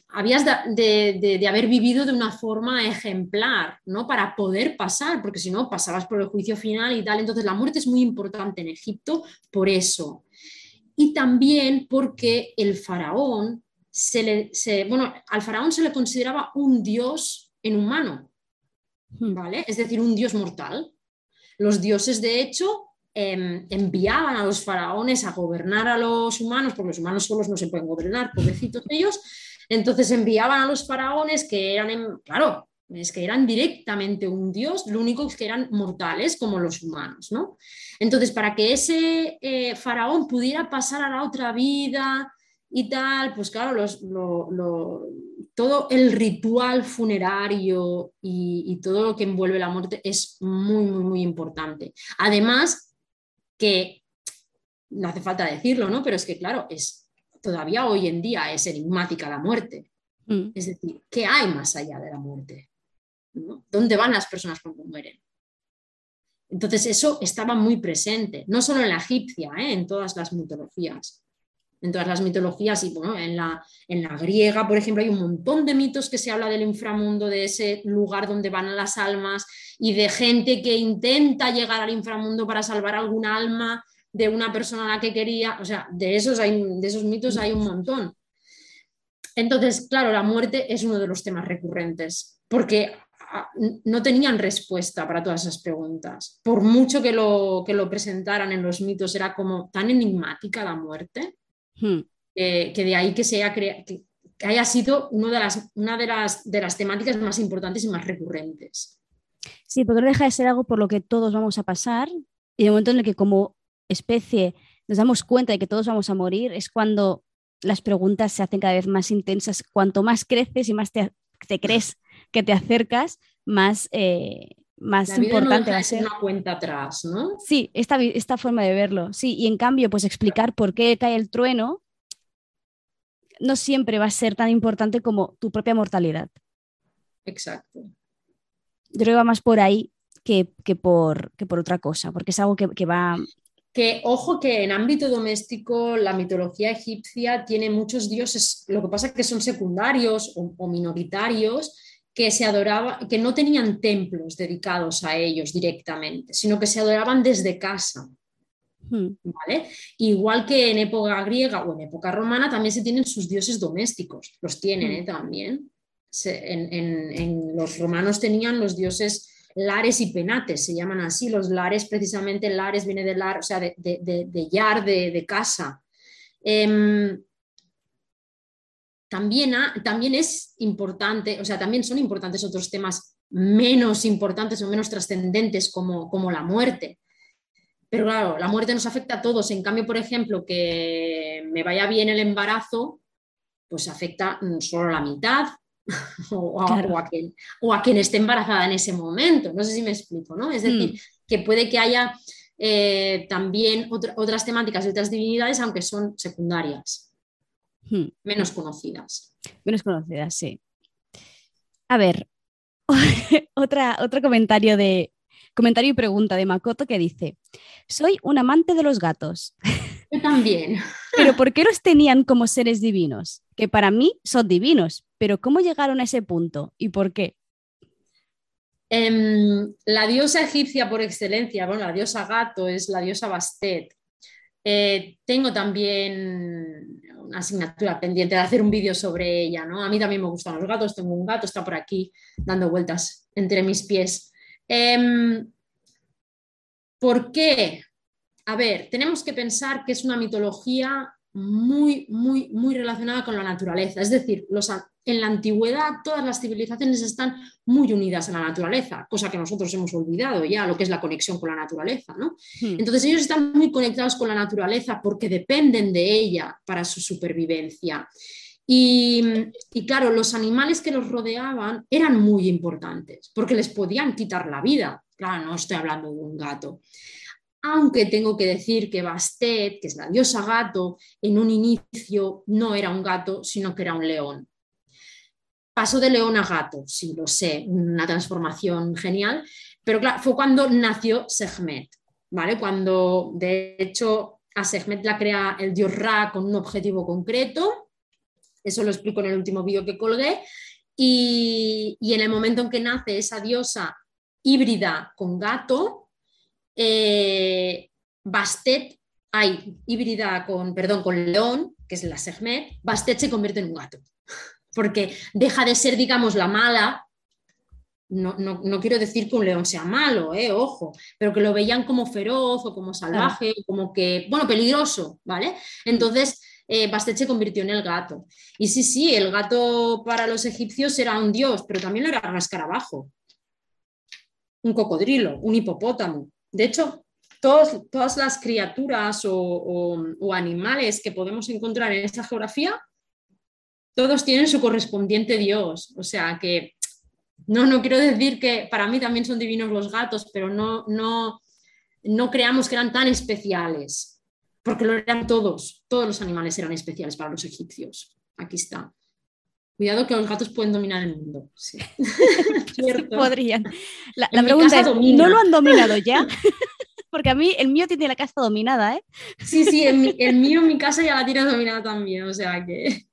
habías de, haber vivido de una forma ejemplar, ¿no? Para poder pasar, porque si no, pasabas por el juicio final y tal. Entonces, la muerte es muy importante en Egipto por eso. Y también porque el faraón se le, bueno, al faraón se le consideraba un dios en humano, Hmm. ¿vale? Es decir, un dios mortal. Los dioses, de hecho, em, enviaban a los faraones a gobernar a los humanos, porque los humanos solos no se pueden gobernar, pobrecitos ellos. Entonces enviaban a los faraones que eran, claro, es que eran directamente un dios, lo único es que eran mortales como los humanos, ¿no? Entonces, para que ese eh, faraón pudiera pasar a la otra vida y tal, pues claro, todo el ritual funerario y, y, todo lo que envuelve la muerte es muy, muy, muy importante. Además, que no hace falta decirlo, ¿no? Pero es que, claro, es, todavía hoy en día es enigmática la muerte. Mm. Es decir, ¿qué hay más allá de la muerte? ¿Dónde van las personas cuando mueren? Entonces eso estaba muy presente, no solo en la egipcia, ¿eh? en todas las mitologías. En todas las mitologías y bueno, en la, en la griega, por ejemplo, hay un montón de mitos que se habla del inframundo, de ese lugar donde van las almas y de gente que intenta llegar al inframundo para salvar alguna alma de una persona a la que quería. O sea, de esos, de esos mitos hay un montón. Entonces, claro, la muerte es uno de los temas recurrentes, porque no tenían respuesta para todas esas preguntas. Por mucho que lo, que lo presentaran en los mitos, era como tan enigmática la muerte, hmm. que de ahí que, sea que, haya sido uno de las, una de las, de las temáticas más importantes y más recurrentes. Sí, porque no deja de ser algo por lo que todos vamos a pasar y de momento en el que como especie nos damos cuenta de que todos vamos a morir, es cuando las preguntas se hacen cada vez más intensas. Cuanto más creces y más te, te crees que te acercas, más, eh, más importante va a ser. una cuenta atrás, ¿no? Sí, esta, esta forma de verlo. Sí, y en cambio, pues explicar por qué cae el trueno no siempre va a ser tan importante como tu propia mortalidad. Exacto. Yo creo que va más por ahí que, por, que por otra cosa, porque es algo que, va que ojo que en ámbito doméstico la mitología egipcia tiene muchos dioses, lo que pasa es que son secundarios o minoritarios que se adoraba, que no tenían templos dedicados a ellos directamente, sino que se adoraban desde casa. Hmm. ¿Vale? Igual que en época griega o en época romana también se tienen sus dioses domésticos, los tienen hmm. ¿eh? también. en, los romanos tenían los dioses lares y penates, se llaman así, los lares precisamente, lares viene de lar, o sea, de, de, de, de yar, de, casa. Em, también, también es importante, o sea, también son importantes otros temas menos importantes o menos trascendentes como, como la muerte. Pero claro, la muerte nos afecta a todos. En cambio, por ejemplo, que me vaya bien el embarazo, pues afecta solo a la mitad o a, quien, o a, quien, esté embarazada en ese momento. No sé si me explico, ¿no? Es decir, mm. que puede que haya eh, también otras temáticas y otras divinidades, aunque son secundarias. Hmm. menos conocidas. Menos conocidas, sí. A ver, otra, otro comentario de comentario y pregunta de Makoto que dice: Soy un amante de los gatos. Yo también. Pero ¿por qué los tenían como seres divinos? Que para mí son divinos, pero ¿cómo llegaron a ese punto y por qué? Em, la diosa egipcia por excelencia, bueno, la diosa gato es la diosa Bastet. Eh, tengo también asignatura pendiente de hacer un vídeo sobre ella, ¿no? A mí también me gustan los gatos, tengo un gato, está por aquí dando vueltas entre mis pies. Em, ¿Por qué? A ver, tenemos que pensar que es una mitología muy, muy, muy relacionada con la naturaleza. Es decir, los, en la antigüedad todas las civilizaciones están muy unidas a la naturaleza, cosa que nosotros hemos olvidado ya, lo que es la conexión con la naturaleza. ¿no? Hmm. Entonces ellos están muy conectados con la naturaleza porque dependen de ella para su supervivencia. Y, y, claro, los animales que los rodeaban eran muy importantes porque les podían quitar la vida. Claro, no estoy hablando de un gato. Aunque tengo que decir que Bastet, que es la diosa gato, en un inicio no era un gato, sino que era un león pasó de león a gato, sí, lo sé, una transformación genial, pero claro, fue cuando nació Sehmet, ¿vale? Cuando de hecho a Sehmet la crea el dios Ra con un objetivo concreto, eso lo explico en el último vídeo que colgué, y, en el momento en que nace esa diosa híbrida con gato, eh, Bastet, hay híbrida con, perdón, con león, que es la Sehmet, Bastet se convierte en un gato porque deja de ser, digamos, la mala. No, quiero decir que un león sea malo, eh, ojo, pero que lo veían como feroz o como salvaje, como que, bueno, peligroso, ¿vale? Entonces, eh, Bastet se convirtió en el gato. Y sí, sí, el gato para los egipcios era un dios, pero también era un escarabajo, un cocodrilo, un hipopótamo. De hecho, todas las criaturas o, animales que podemos encontrar en esta geografía, todos tienen su correspondiente dios. O sea que no, no quiero decir que para mí también son divinos los gatos, pero no, no, no creamos que eran tan especiales, porque lo eran todos, todos los animales eran especiales para los egipcios. Aquí está. Cuidado que los gatos pueden dominar el mundo. Sí. Podrían. La, pregunta es, ¿no lo han dominado ya? Porque a mí el mío tiene la casa dominada, ¿eh? Sí, sí, el, mío en mi casa ya la tiene dominada también, o sea que...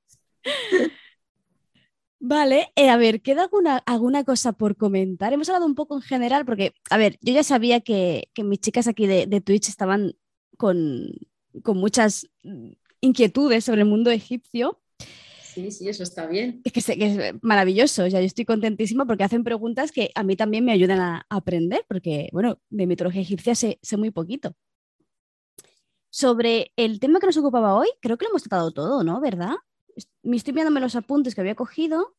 Vale, eh, a ver, ¿queda alguna, alguna cosa por comentar? Hemos hablado un poco en general, porque, a ver, yo ya sabía que, mis chicas aquí de, de Twitch estaban con, con, muchas inquietudes sobre el mundo egipcio, Sí, sí, eso está bien. Es que, es maravilloso, ya yo estoy contentísima porque hacen preguntas que a mí también me ayudan a, aprender, porque, bueno, de mitología egipcia sé, muy poquito. Sobre el tema que nos ocupaba hoy, creo que lo hemos tratado todo, ¿no? ¿Verdad? Me estoy viéndome los apuntes que había cogido.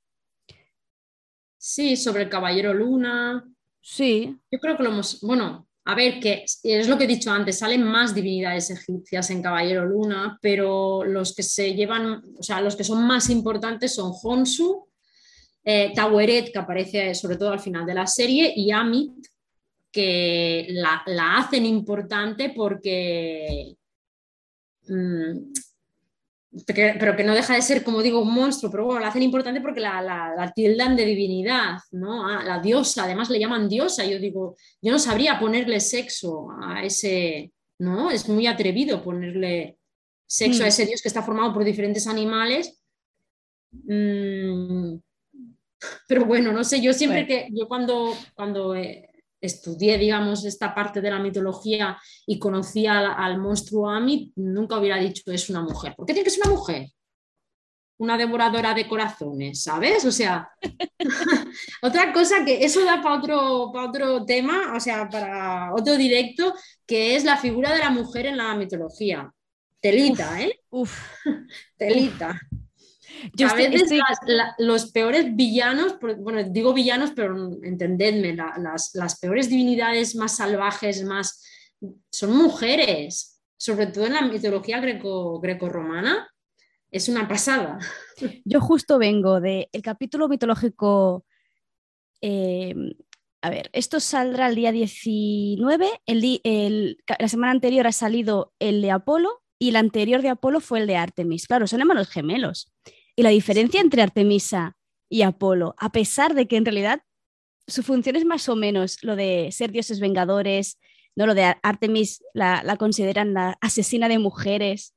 Sí, sobre el Caballero Luna. Sí. Yo creo que lo hemos, bueno, a ver, que es lo que he dicho antes, salen más divinidades egipcias en Caballero Luna, pero los que se llevan, o sea, los que son más importantes son Honsu, eh, Taweret, que aparece sobre todo al final de la serie, y Amit, que la, hacen importante porque pero que no deja de ser, como digo, un monstruo, pero bueno, la hacen importante porque la, tildan de divinidad, ¿no? Ah, la diosa, además le llaman diosa, yo digo, yo no sabría ponerle sexo a ese, ¿no? Es muy atrevido ponerle sexo a mm. ese dios que está formado por diferentes animales. Mm, pero bueno, no sé, yo siempre que, yo cuando, cuando eh, estudié, digamos, esta parte de la mitología y conocí al, monstruo Amit, nunca hubiera dicho es una mujer. ¿Por qué tiene que ser una mujer? Una devoradora de corazones, ¿sabes? O sea, otra cosa que eso da para otro, para otro tema, o sea, para otro directo, que es la figura de la mujer en la mitología. Telita, ¿eh? Uf. Telita a veces los peores villanos, bueno, digo villanos, pero entendedme, las, peores divinidades más salvajes, más son mujeres, sobre todo en la mitología greco, greco-romana, es una pasada. Yo justo vengo del capítulo mitológico. Eh, a ver, esto saldrá el día 19. El, la semana anterior ha salido el de Apolo y el anterior de Apolo fue el de Artemis. Claro, son hermanos gemelos. Y la diferencia entre Artemisa y Apolo, a pesar de que en realidad su función es más o menos lo de ser dioses vengadores, no lo de Artemis la, consideran la asesina de mujeres,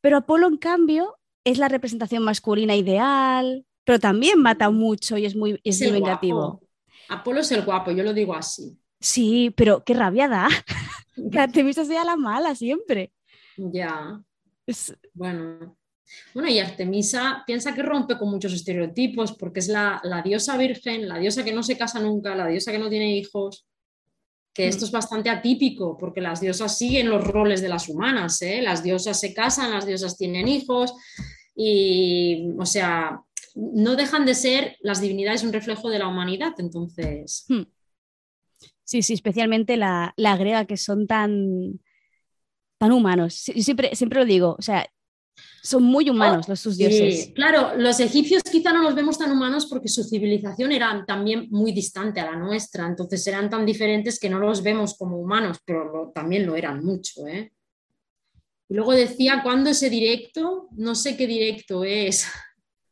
pero Apolo en cambio es la representación masculina ideal, pero también mata mucho y es muy, es vengativo. Apolo es el guapo, yo lo digo así. Sí, pero qué rabia da que Artemisa sea la mala siempre. Ya. Bueno, bueno, y Artemisa piensa que rompe con muchos estereotipos porque es la, diosa virgen, la diosa que no se casa nunca, la diosa que no tiene hijos, que esto es bastante atípico porque las diosas siguen los roles de las humanas, ¿eh? las diosas se casan, las diosas tienen hijos y, o sea, no dejan de ser las divinidades un reflejo de la humanidad, entonces... Hmm. Sí, sí, especialmente la, la griega, que son tan, tan humanos. siempre, siempre lo digo, o sea, son muy humanos los sus dioses. claro, los egipcios quizá no los vemos tan humanos porque su civilización era también muy distante a la nuestra, entonces eran tan diferentes que no los vemos como humanos, pero también lo eran mucho. ¿eh? Y luego decía, ¿cuándo ese directo? No sé qué directo es.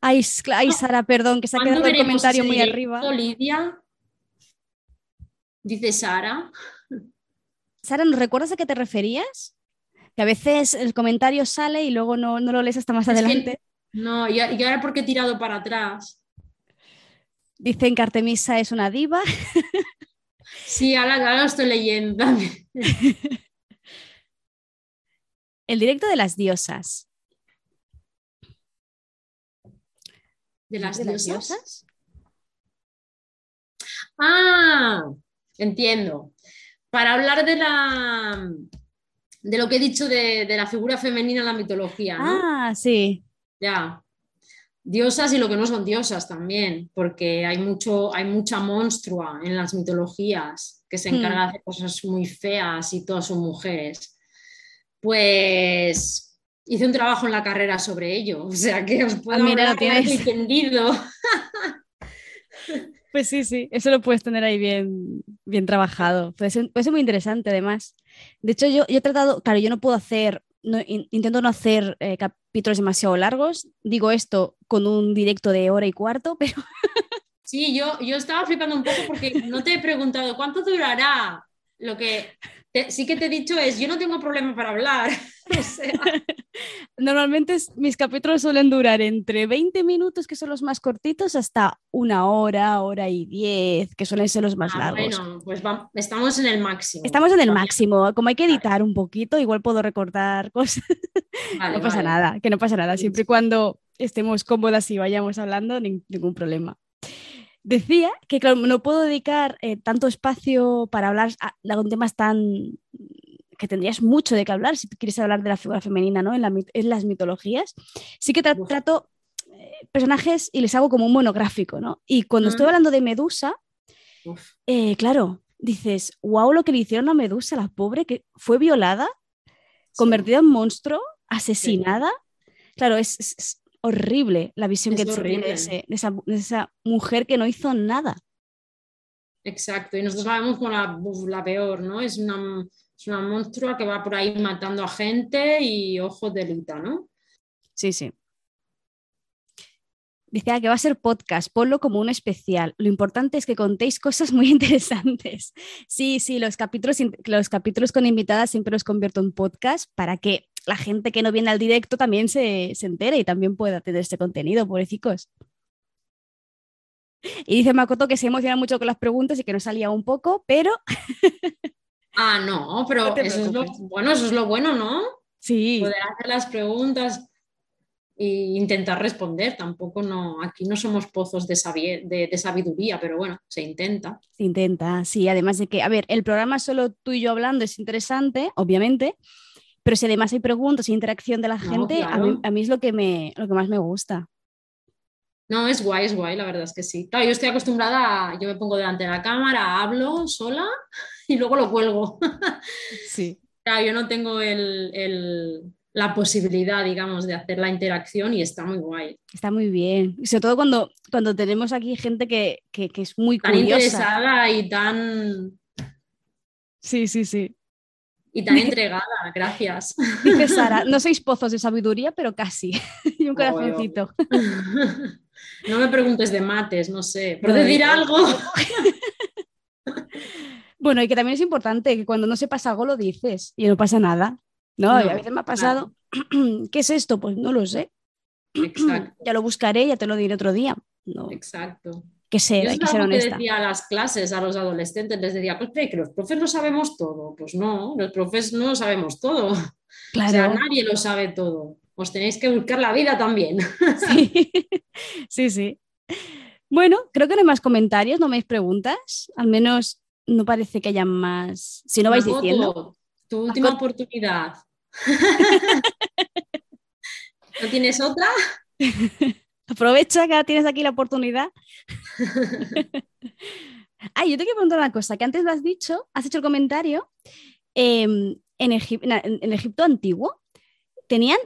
Ay, Sara, perdón, que se ha quedado el comentario muy arriba. Lidia, dice Sara. Sara, ¿nos recuerdas a qué te referías? Que a veces el comentario sale y luego no, lo lees hasta más adelante. no, y, ahora porque he tirado para atrás. Dicen que Artemisa es una diva. Sí, ahora, lo estoy leyendo. el directo de las diosas. ¿De las, diosas? Ah, entiendo. Para hablar de la de lo que he dicho de, de la figura femenina en la mitología, ¿no? Ah, sí. Ya. Diosas y lo que no son diosas también, porque hay, mucho, hay mucha monstrua en las mitologías que se Hmm. encarga de hacer cosas muy feas y todas son mujeres. Pues hice un trabajo en la carrera sobre ello, o sea que os puedo Ah, mira, lo tienes. largo y tendido. Pues sí, sí, eso lo puedes tener ahí bien, bien trabajado. Puede ser, puede ser muy interesante además. De hecho, yo, he tratado, claro, yo no puedo hacer, no, in- intento no hacer eh, capítulos demasiado largos. Digo esto con un directo de hora y cuarto, pero Sí, yo, yo estaba flipando un poco porque no te he preguntado cuánto durará. Lo que te- sí que te he dicho es, yo no tengo problema para hablar. O sea, normalmente mis capítulos suelen durar entre 20 minutos, que son los más cortitos, hasta una hora, hora y diez, que suelen ser los más ah, largos. bueno, pues va- estamos en el máximo. Estamos en el Vale, máximo. Como hay que editar un poquito, igual puedo recortar cosas. vale, no pasa nada, que no pasa nada. Siempre y cuando estemos cómodas y vayamos hablando, nin- ningún problema. Decía que, claro, no puedo dedicar eh, tanto espacio para hablar a- de temas tan que tendrías mucho de qué hablar si quieres hablar de la figura femenina ¿no? en, la en las mitologías. Sí que tra- trato eh, personajes y les hago como un monográfico, ¿no? Y cuando estoy hablando de Medusa, eh, claro, dices, wow, lo que le hicieron a Medusa, la pobre, que fue violada, sí. convertida en monstruo, asesinada. Claro, es horrible la visión Es que tiene de, ese- de esa, de esa mujer que no hizo nada. Exacto, y nosotros la vemos como la, la peor, ¿no? Es una, es una monstrua que va por ahí matando a gente y ojo delita, ¿no? Sí, sí. Dice "Ah, que va a ser podcast, ponlo como un especial. Lo importante es que contéis cosas muy interesantes. Sí, sí, los capítulos, los capítulos con invitadas siempre los convierto en podcast para que la gente que no viene al directo también se, se entere y también pueda tener este contenido, pobrecicos. Y dice Makoto que se emociona mucho con las preguntas y que nos salía un poco, pero Ah, no, pero No eso es lo bueno, eso es lo bueno, ¿no? sí, Poder hacer las preguntas e intentar responder. Tampoco no, aquí no somos pozos de- de sabiduría, pero bueno, se intenta. Se intenta, sí, además de que, a ver, el programa solo tú y yo hablando es interesante, obviamente, pero si además hay preguntas e interacción de la No, gente, a, mí, a mí es lo que, me, lo que más me gusta. No, es guay, es guay, la verdad es que sí. Claro, yo estoy acostumbrada, a- yo me pongo delante de la cámara, hablo sola y luego lo cuelgo. Sí. Claro, yo no tengo el- el- la posibilidad, digamos, de hacer la interacción y está muy guay. Está muy bien. Y sobre todo cuando, cuando tenemos aquí gente que, que- que es muy Tan curiosa. interesada y tan, Sí, sí, sí. Y tan entregada, gracias. Dice Sara, no sois pozos de sabiduría, pero casi. y un corazoncito. No me preguntes de mates, no sé, por No, decir algo. Bueno, y que también es importante que cuando no sepas algo lo dices y no pasa nada. No, No, y a veces me ha pasado. ¿Qué es esto? Pues no lo sé. Exacto, Ya lo buscaré, ya te lo diré otro día. No, exacto. Que ser, Yo hay es que ser algo que honesta. decía a las clases, a los adolescentes, les decía, pues que los profes lo sabemos todo. Pues no, los profes no lo sabemos todo. O sea, Claro. nadie lo sabe todo. Os tenéis que buscar la vida también. Sí. sí, sí. Bueno, creo que no hay más comentarios, no me hay preguntas. Al menos no parece que haya más. Si no vais diciendo. Tu última oportunidad. ¿No tienes otra? Aprovecha que ahora tienes aquí la oportunidad. Ay, yo te quiero preguntar una cosa, que antes lo has dicho, has hecho el comentario. em, en, Egip- en- en Egipto antiguo tenían,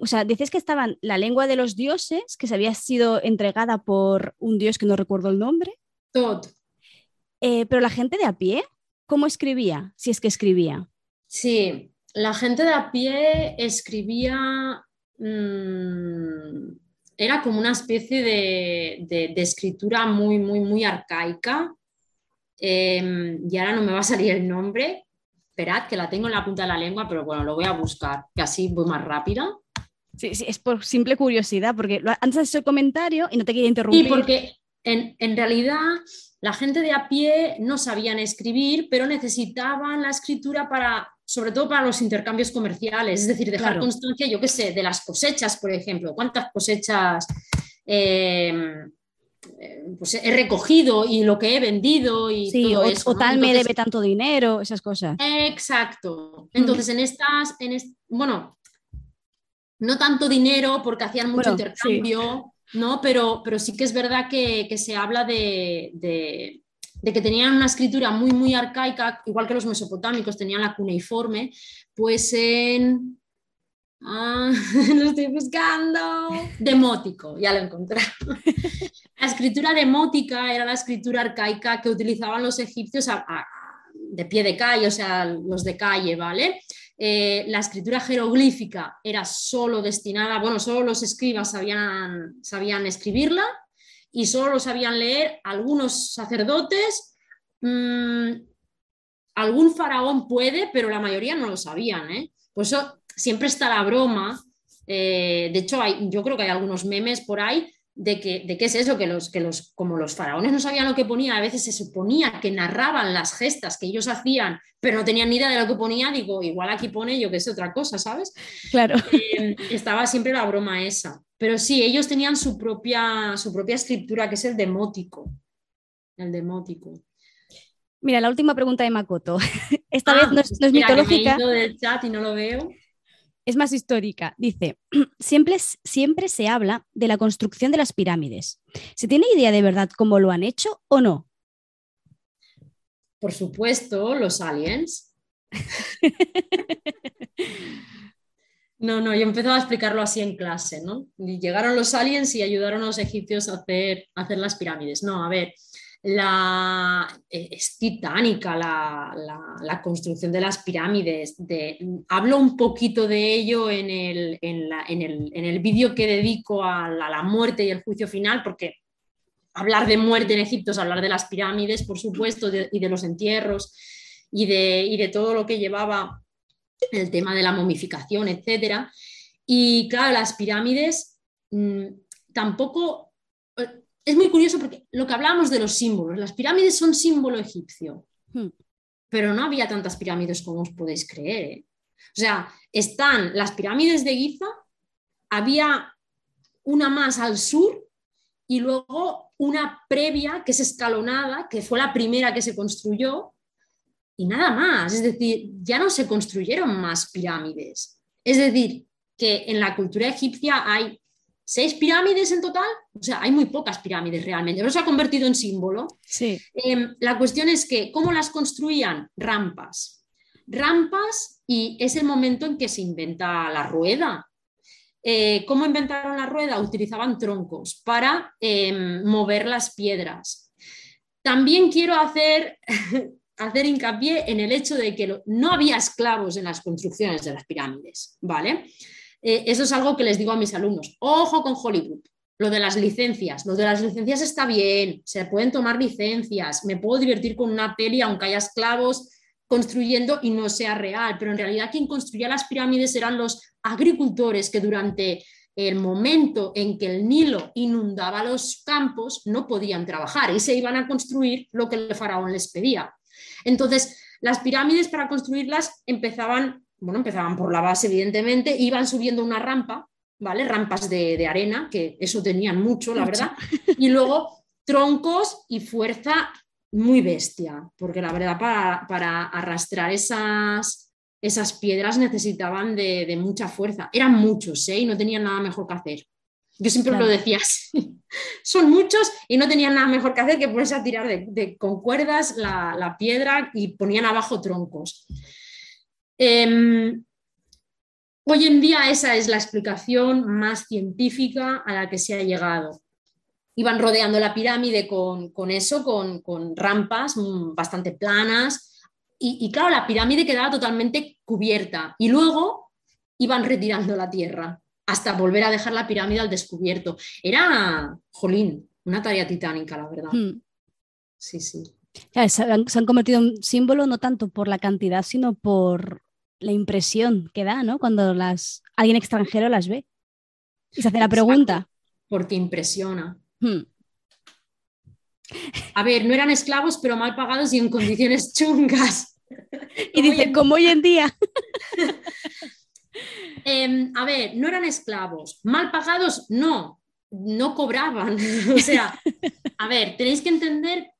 o sea, decías que estaban la lengua de los dioses, que se había sido entregada por un dios que no recuerdo el nombre, Tot. eh, pero la gente de a pie, ¿cómo escribía? Si es que escribía. Sí, la gente de a pie escribía, mm, era como una especie de, de- de escritura muy, muy, muy arcaica. Em, y ahora no me va a salir el nombre. Esperad, que la tengo en la punta de la lengua, pero bueno, lo voy a buscar, que así voy más rápida. Sí, sí, es por simple curiosidad, porque antes has hecho el comentario y no te quería interrumpir. Y porque en, en realidad la gente de a pie no sabían escribir, pero necesitaban la escritura para, sobre todo para los intercambios comerciales, es decir, dejar Claro. constancia, yo qué sé, de las cosechas, por ejemplo. ¿Cuántas cosechas eh, eh, pues he recogido y lo que he vendido y sí, todo o, eso. o ¿no? tal me debe tanto dinero, esas cosas. Exacto. Entonces, en estas, en es- bueno, no tanto dinero porque hacían mucho Bueno, intercambio, ¿no? Pero, pero sí que es verdad que, que se habla de, de- de que tenían una escritura muy, muy arcaica, igual que los mesopotámicos tenían la cuneiforme, pues en... Ah, lo estoy buscando. Demótico, ya lo he encontrado. La escritura demótica era la escritura arcaica que utilizaban los egipcios a- a- de pie de calle, o sea, los de calle, ¿vale? Eh, la escritura jeroglífica era solo destinada, bueno, solo los escribas sabían, sabían escribirla y solo lo sabían leer algunos sacerdotes, mm, algún faraón puede, pero la mayoría no lo sabían, ¿eh? Por eso siempre está la broma, eh, de hecho hay, yo creo que hay algunos memes por ahí de que, de qué es eso, que los, que los, como los faraones no sabían lo que ponía, a veces se suponía que narraban las gestas que ellos hacían, pero no tenían ni idea de lo que ponía, digo, igual aquí pone yo que sé otra cosa, ¿sabes? Claro. Eh, estaba siempre la broma esa. Pero sí, ellos tenían su propia, su propia escritura, que es el demótico. El demótico. Mira, la última pregunta de Makoto. Esta Ah, vez no es, no es mira, que me he mitológica, ido del chat y no lo veo. es más histórica. Dice, siempre, siempre se habla de la construcción de las pirámides. ¿Se tiene idea de verdad cómo lo han hecho o no? Por supuesto, los aliens. No, no, yo empezaba a explicarlo así en clase, ¿no? Llegaron los aliens y ayudaron a los egipcios a hacer, a hacer las pirámides. No, a ver, la, eh, es titánica la, la- construcción de las pirámides. De, hablo un poquito de ello en el, en en el, en el vídeo que dedico a la, muerte y el juicio final, porque hablar de muerte en Egipto es hablar de las pirámides, por supuesto, y de los entierros y de, y de todo lo que llevaba el tema de la momificación, etcétera. Y claro, las pirámides mm, tampoco eh, es muy curioso porque lo que hablábamos de los símbolos, las pirámides son símbolo egipcio, Hmm. pero no había tantas pirámides como os podéis creer. ¿eh? O sea, están las pirámides de Giza, había una más al sur y luego una previa que es escalonada, que fue la primera que se construyó, y nada más. Es decir, ya no se construyeron más pirámides. Es decir, que en la cultura egipcia hay seis pirámides en total, o sea, hay muy pocas pirámides realmente, pero se ha convertido en símbolo. Sí. Eh, la cuestión es que, ¿cómo las construían? Rampas. Rampas y es el momento en que se inventa la rueda. Eh, ¿Cómo inventaron la rueda? Utilizaban troncos para eh, mover las piedras. También quiero hacer, hacer hincapié en el hecho de que no había esclavos en las construcciones de las pirámides, ¿vale? Eh, eso es algo que les digo a mis alumnos. Ojo con Hollywood. Lo de las licencias, lo de las licencias está bien, se pueden tomar licencias, me puedo divertir con una peli aunque haya esclavos construyendo y no sea real, pero en realidad quien construía las pirámides eran los agricultores que durante el momento en que el Nilo inundaba los campos no podían trabajar y se iban a construir lo que el faraón les pedía. Entonces, las pirámides para construirlas empezaban, bueno, empezaban por la base, evidentemente, iban subiendo una rampa, ¿vale? Rampas de, de arena, que eso tenían mucho, la Mucho. verdad, y luego troncos y fuerza muy bestia, porque la verdad para, para arrastrar esas, esas piedras necesitaban de, de mucha fuerza. Eran muchos, ¿eh? Y no tenían nada mejor que hacer. Yo siempre Claro. lo decía así. Son muchos y no tenían nada mejor que hacer que ponerse a tirar de, de- con cuerdas la, la piedra y ponían abajo troncos. Em, hoy en día esa es la explicación más científica a la que se ha llegado. Iban rodeando la pirámide con, con eso, con, con rampas mm, bastante planas. Y, y claro, la pirámide quedaba totalmente cubierta. Y luego iban retirando la tierra hasta volver a dejar la pirámide al descubierto. Era, jolín, una tarea titánica, la verdad. Hmm. Sí, sí. Ya, Se han, se han convertido en símbolo no tanto por la cantidad, sino por la impresión que da, ¿no? Cuando las, alguien extranjero las ve y se hace la pregunta. Porque impresiona. Hmm. A ver, no eran esclavos, pero mal pagados y en condiciones chungas. Y dice, como hoy en día. Em, a ver, no eran esclavos. Mal pagados, no. no cobraban. o sea, a ver, tenéis que entender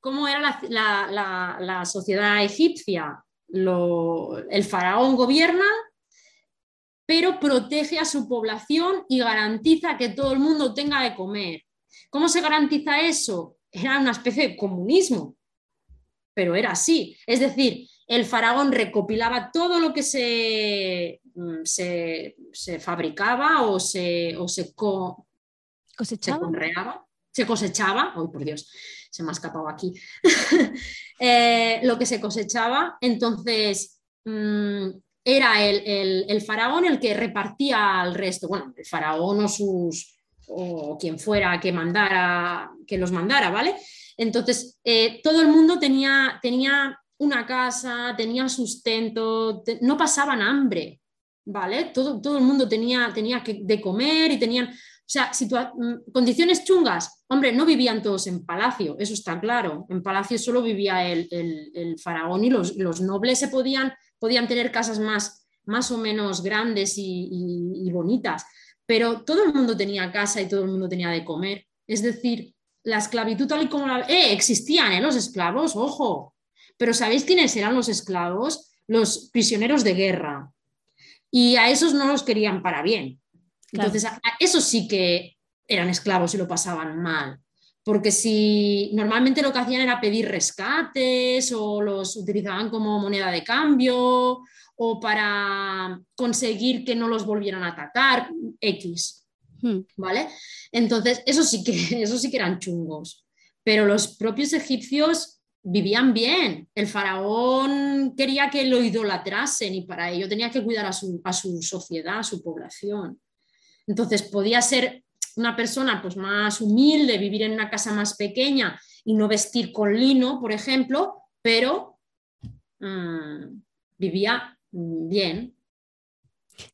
cómo era la, sociedad egipcia. el faraón gobierna, pero protege a su población y garantiza que todo el mundo tenga de comer. ¿Cómo se garantiza eso? Era una especie de comunismo, pero era así. Es decir, el faraón recopilaba todo lo que se, mm, se, fabricaba o se, o se, ¿Cosechaba? se cosechaba, oh, por Dios, se me ha escapado aquí, eh, lo que se cosechaba, entonces mm, era el, faraón el que repartía al resto, bueno, el faraón o sus o quien fuera que mandara, que los mandara, ¿vale? Entonces, eh, todo el mundo tenía, tenía una casa, tenía sustento, no pasaban hambre, ¿vale? Todo, todo el mundo tenía, tenía que, de comer y tenían, o sea, mm, condiciones chungas, hombre, no vivían todos en palacio, eso está claro. En palacio solo vivía el, faraón y los, nobles se podían, podían tener casas más, más o menos grandes y, bonitas, pero todo el mundo tenía casa y todo el mundo tenía de comer. Es decir, la esclavitud tal y como la... ¡Eh! Existían, ¿eh? Los esclavos, ojo. Pero ¿sabéis quiénes eran los esclavos? Los prisioneros de guerra. Y a esos no los querían para bien. Entonces, a, esos sí que eran esclavos y lo pasaban mal. Porque si normalmente lo que hacían era pedir rescates o los utilizaban como moneda de cambio o para conseguir que no los volvieran a atacar, X. Hmm. ¿Vale? Entonces, eso sí que, eso sí que eran chungos. Pero los propios egipcios vivían bien. El faraón quería que lo idolatrasen y para ello tenía que cuidar a su, a su sociedad, a su población. Entonces podía ser una persona pues, más humilde, vivir en una casa más pequeña y no vestir con lino, por ejemplo, pero mm, vivía bien.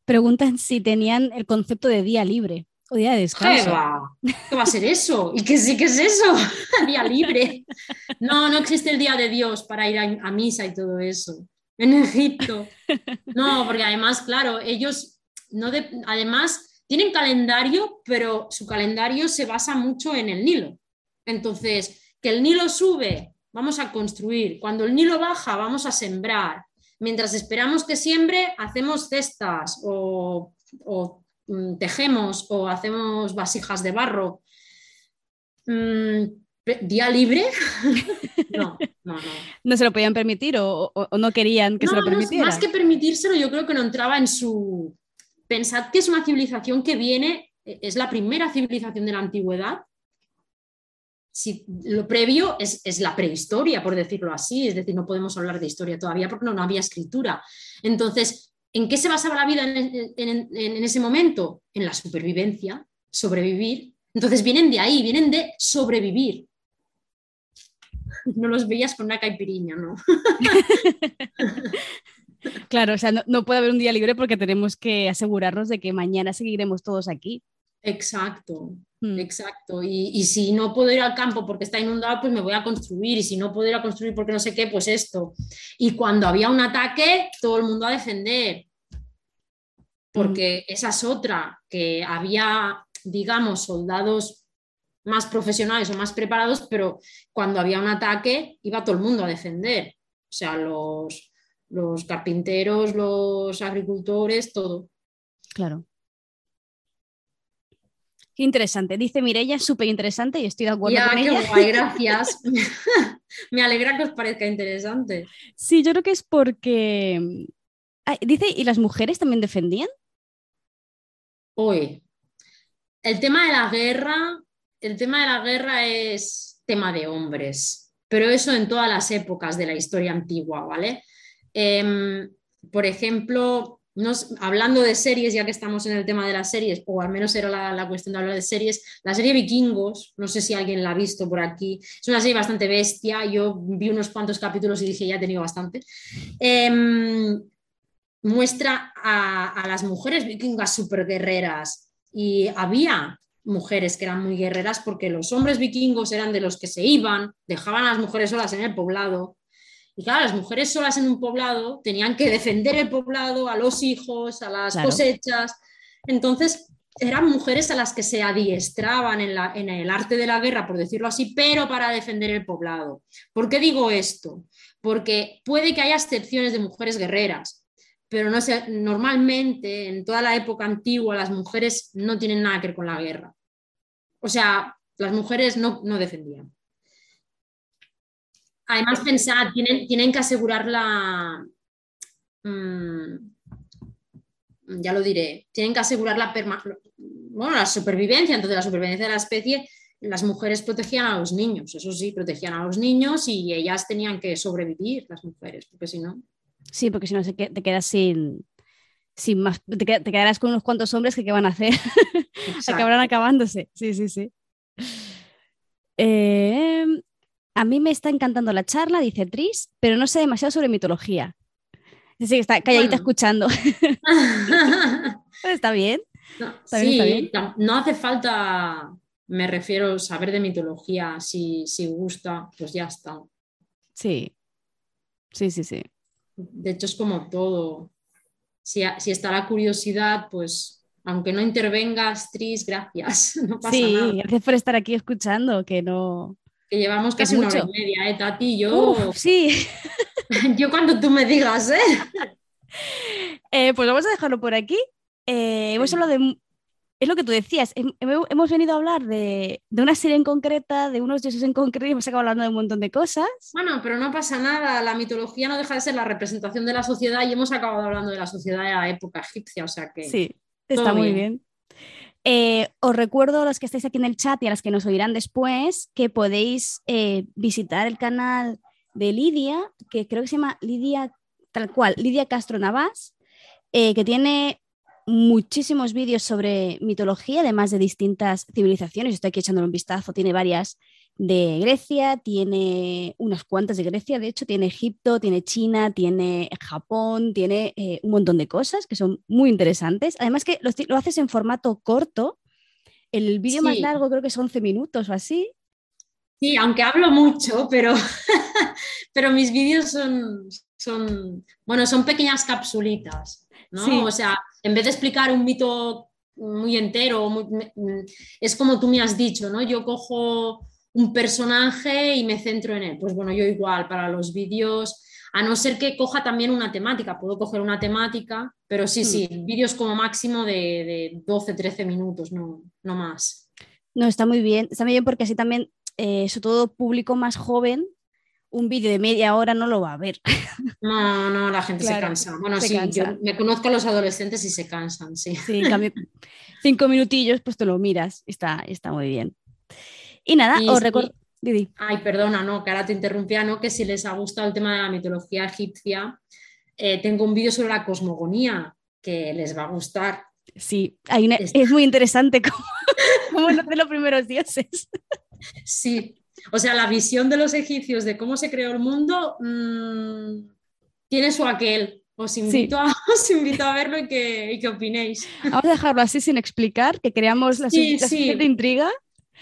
Preguntan si tenían el concepto de día libre o día de descanso. ¿Qué va? ¿Qué va a ser eso? ¿Y qué sí que es eso? día libre. No, no existe el día de Dios para ir a, misa y todo eso. En Egipto. No, porque además, claro, ellos no además tienen calendario, pero su calendario se basa mucho en el Nilo. Entonces, que el Nilo sube, vamos a construir. Cuando el Nilo baja, vamos a sembrar. Mientras esperamos que siembre, hacemos cestas o, mm, tejemos o hacemos vasijas de barro. Mm, ¿Día libre? no, no, no. ¿No se lo podían permitir o, no querían que se lo permitieran? más que permitírselo, yo creo que no entraba en su... Pensad que es una civilización que viene, es la primera civilización de la antigüedad si lo previo es, la prehistoria, por decirlo así, es decir, no podemos hablar de historia todavía porque no, había escritura. Entonces, ¿en qué se basaba la vida en, ese momento? En la supervivencia, sobrevivir. Entonces vienen de ahí, vienen de sobrevivir. No los veías con una caipiriña, ¿no? Claro, o sea, no, puede haber un día libre porque tenemos que asegurarnos de que mañana seguiremos todos aquí. Exacto. Exacto. Y, si no puedo ir al campo porque está inundado, pues me voy a construir. Y si no puedo ir a construir porque no sé qué, pues esto. Y cuando había un ataque, todo el mundo a defender. Porque esa es otra, que había, digamos, soldados más profesionales o más preparados, pero cuando había un ataque, iba todo el mundo a defender. O sea, los, los carpinteros, los agricultores, todo. Claro interesante. Dice Mirella, súper interesante y estoy de acuerdo con ella. gracias. Me alegra que os parezca interesante. Sí, yo creo que es porque. dice, ¿y las mujeres también defendían? Hoy. El tema de la guerra, el tema de la guerra es tema de hombres, pero eso en todas las épocas de la historia antigua, ¿vale? Em, por ejemplo, hablando de series, ya que estamos en el tema de las series, o al menos era la, cuestión de hablar de series, la serie Vikingos, no sé si alguien la ha visto por aquí, es una serie bastante bestia, yo vi unos cuantos capítulos y dije, ya he tenido bastante. Em, muestra a, las mujeres vikingas súper guerreras y había mujeres que eran muy guerreras porque los hombres vikingos eran de los que se iban, dejaban a las mujeres solas en el poblado y claro, las mujeres solas en un poblado tenían que defender el poblado, a los hijos, a las cosechas. Entonces, eran mujeres a las que se adiestraban en, la, en, el arte de la guerra, por decirlo así, pero para defender el poblado. ¿Por qué digo esto? Porque puede que haya excepciones de mujeres guerreras, pero no normalmente en toda la época antigua las mujeres no tienen nada que ver con la guerra. O sea, las mujeres no, no defendían. Además, pensad, tienen, tienen que asegurar la... Mmm, ya lo diré, tienen que asegurar la, bueno, la supervivencia, entonces la supervivencia de la especie, las mujeres protegían a los niños, eso sí, protegían a los niños y ellas tenían que sobrevivir, las mujeres, porque si no... Sí, porque si no te quedas sin, sin más, te, quedarás con unos cuantos hombres que qué van a hacer, acabarán acabándose, sí, sí, sí. Eh, a mí me está encantando la charla, dice Tris, pero no sé demasiado sobre mitología. Sí, está calladita escuchando. está bien. No, sí, no hace falta, me refiero, saber de mitología. Si, si gusta, pues ya está. Sí, sí, sí, sí. De hecho, es como todo. Si, si está la curiosidad, pues aunque no intervengas, Tris, gracias. No pasa sí, gracias por estar aquí escuchando, que no. Que llevamos casi una hora y media, ¿eh, Tati? Yo. sí. Yo cuando tú me digas, ¿eh? ¿eh? pues vamos a dejarlo por aquí. Eh, hemos hablado de... Es lo que tú decías, hemos venido a hablar de, una serie en concreta, de unos dioses en concreto y hemos acabado hablando de un montón de cosas. Bueno, pero no pasa nada, la mitología no deja de ser la representación de la sociedad y hemos acabado hablando de la sociedad de la época egipcia, o sea que... Sí, está muy bien. Eh, os recuerdo a los que estáis aquí en el chat y a los que nos oirán después que podéis visitar el canal de Lidia, que creo que se llama Lidia, tal cual, Lidia Castro Navas, eh, que tiene muchísimos vídeos sobre mitología, además de distintas civilizaciones. Estoy aquí echándole un vistazo, tiene varias de Grecia, tiene unas cuantas de Grecia, de hecho, tiene Egipto, tiene China, tiene Japón, tiene eh, un montón de cosas que son muy interesantes. Además que lo, haces en formato corto. El vídeo más largo creo que son 11 minutos o así, Sí, aunque hablo mucho, pero, pero mis vídeos son, son, bueno, son pequeñas capsulitas, ¿no? O sea, en vez de explicar un mito muy entero, es como tú me has dicho, ¿no? Yo cojo un personaje y me centro en él. Pues bueno, yo igual para los vídeos, a no ser que coja también una temática, puedo coger una temática, pero sí, sí, hmm. vídeos como máximo de, de 12, 13 minutos, no, no más. No, está muy bien, está muy bien porque así también eh, sobre todo público más joven, un vídeo de media hora no lo va a ver. No, no, la gente se cansa. Bueno, sí, yo me conozco a los adolescentes y se cansan, sí. Sí, cambio, cinco minutillos, pues te lo miras, está, está muy bien. Y nada, os recuerdo. Ay, perdona, no, que ahora te interrumpía, ¿no? Que si les ha gustado el tema de la mitología egipcia, eh, tengo un vídeo sobre la cosmogonía que les va a gustar. Sí, hay es muy interesante como, como de los primeros dioses. Sí, o sea, la visión de los egipcios de cómo se creó el mundo mm, tiene su aquel. Os invito, a, invito a verlo y que, opinéis. Vamos a dejarlo así sin explicar, que creamos la sí, intriga.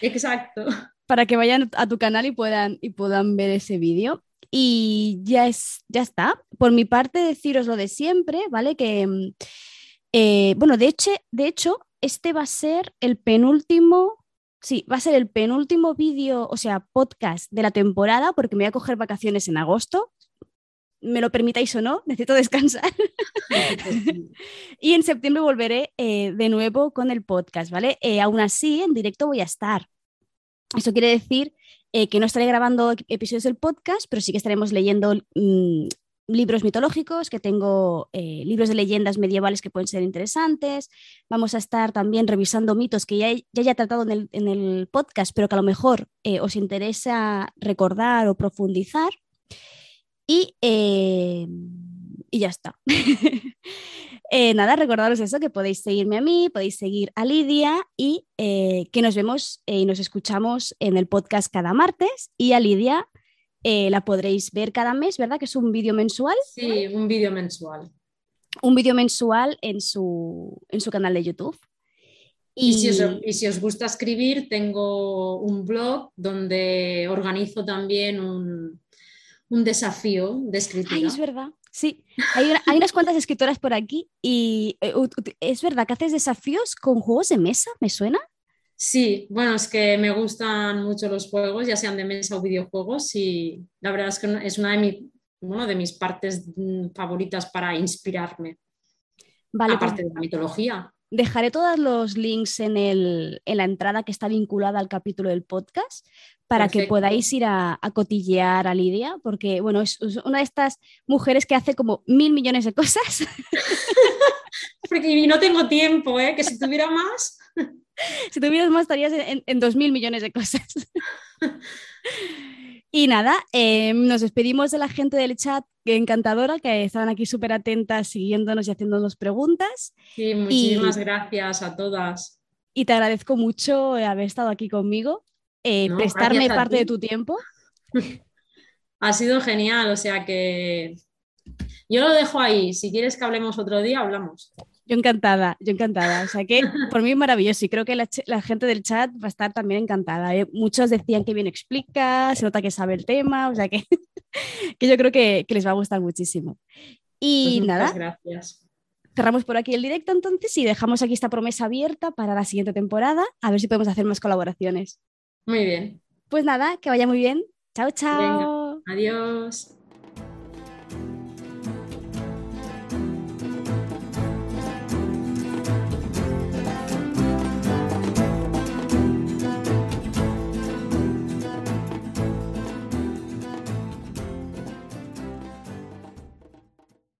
Exacto. Para que vayan a tu canal y puedan, y puedan ver ese vídeo. Y ya, es, ya está. Por mi parte, deciros lo de siempre, ¿vale? Que, mm, eh, bueno, de hecho, de hecho, este va a ser el penúltimo Sí, va a ser el penúltimo vídeo, o sea, podcast de la temporada, porque me voy a coger vacaciones en agosto. Me lo permitáis o no, necesito descansar. y en septiembre volveré eh, de nuevo con el podcast, ¿vale? Eh, aún así, en directo voy a estar. Eso quiere decir eh, que no estaré grabando episodios del podcast, pero sí que estaremos leyendo mm, libros mitológicos, que tengo eh, libros de leyendas medievales que pueden ser interesantes. Vamos a estar también revisando mitos que ya, ya haya tratado en el, podcast, pero que a lo mejor eh, os interesa recordar o profundizar. Y, eh, y ya está. nada, recordaros eso, que podéis seguirme a mí, podéis seguir a Lidia y que nos vemos y nos escuchamos en el podcast cada martes. Y a Lidia eh, la podréis ver cada mes, ¿verdad? Que es un vídeo mensual. Sí, un vídeo mensual. Un vídeo mensual en su, en su canal de YouTube. Y... si os, gusta escribir, tengo un blog donde organizo también un, desafío de escritura. Ay, es verdad, Sí, hay, unas cuantas escritoras por aquí y eh, es verdad que haces desafíos con juegos de mesa, ¿me suena? Sí, bueno, es que me gustan mucho los juegos, ya sean de mesa o videojuegos, y la verdad es que es una de, de mis partes mm, favoritas para inspirarme. Vale, pues Aparte de la mitología. Dejaré todos los links en, la entrada que está vinculada al capítulo del podcast para que podáis ir a, cotillear a Lidia, porque bueno, es, una de estas mujeres que hace como mil millones de cosas. porque no tengo tiempo, ¿eh? que si tuviera más. si tuvieras más estarías en, dos mil millones de cosas. y nada, em, nos despedimos de la gente del chat, encantadora, que estaban aquí súper atentas, siguiéndonos y haciéndonos preguntas. Sí, muchísimas gracias a todas. Y te agradezco mucho haber estado aquí conmigo, eh, prestarme parte de tu tiempo. Ha sido genial, o sea que yo lo dejo ahí. Si quieres que hablemos otro día, hablamos. Yo encantada, yo encantada. O sea que por mí es maravilloso y creo que la, gente del chat va a estar también encantada. ¿eh? Muchos decían que bien explica, se nota que sabe el tema, o sea que, que yo creo que, les va a gustar muchísimo. Y pues nada. gracias. Cerramos por aquí el directo entonces y dejamos aquí esta promesa abierta para la siguiente temporada, a ver si podemos hacer más colaboraciones. Muy bien. Pues nada, que vaya muy bien. Chao, chao. adiós.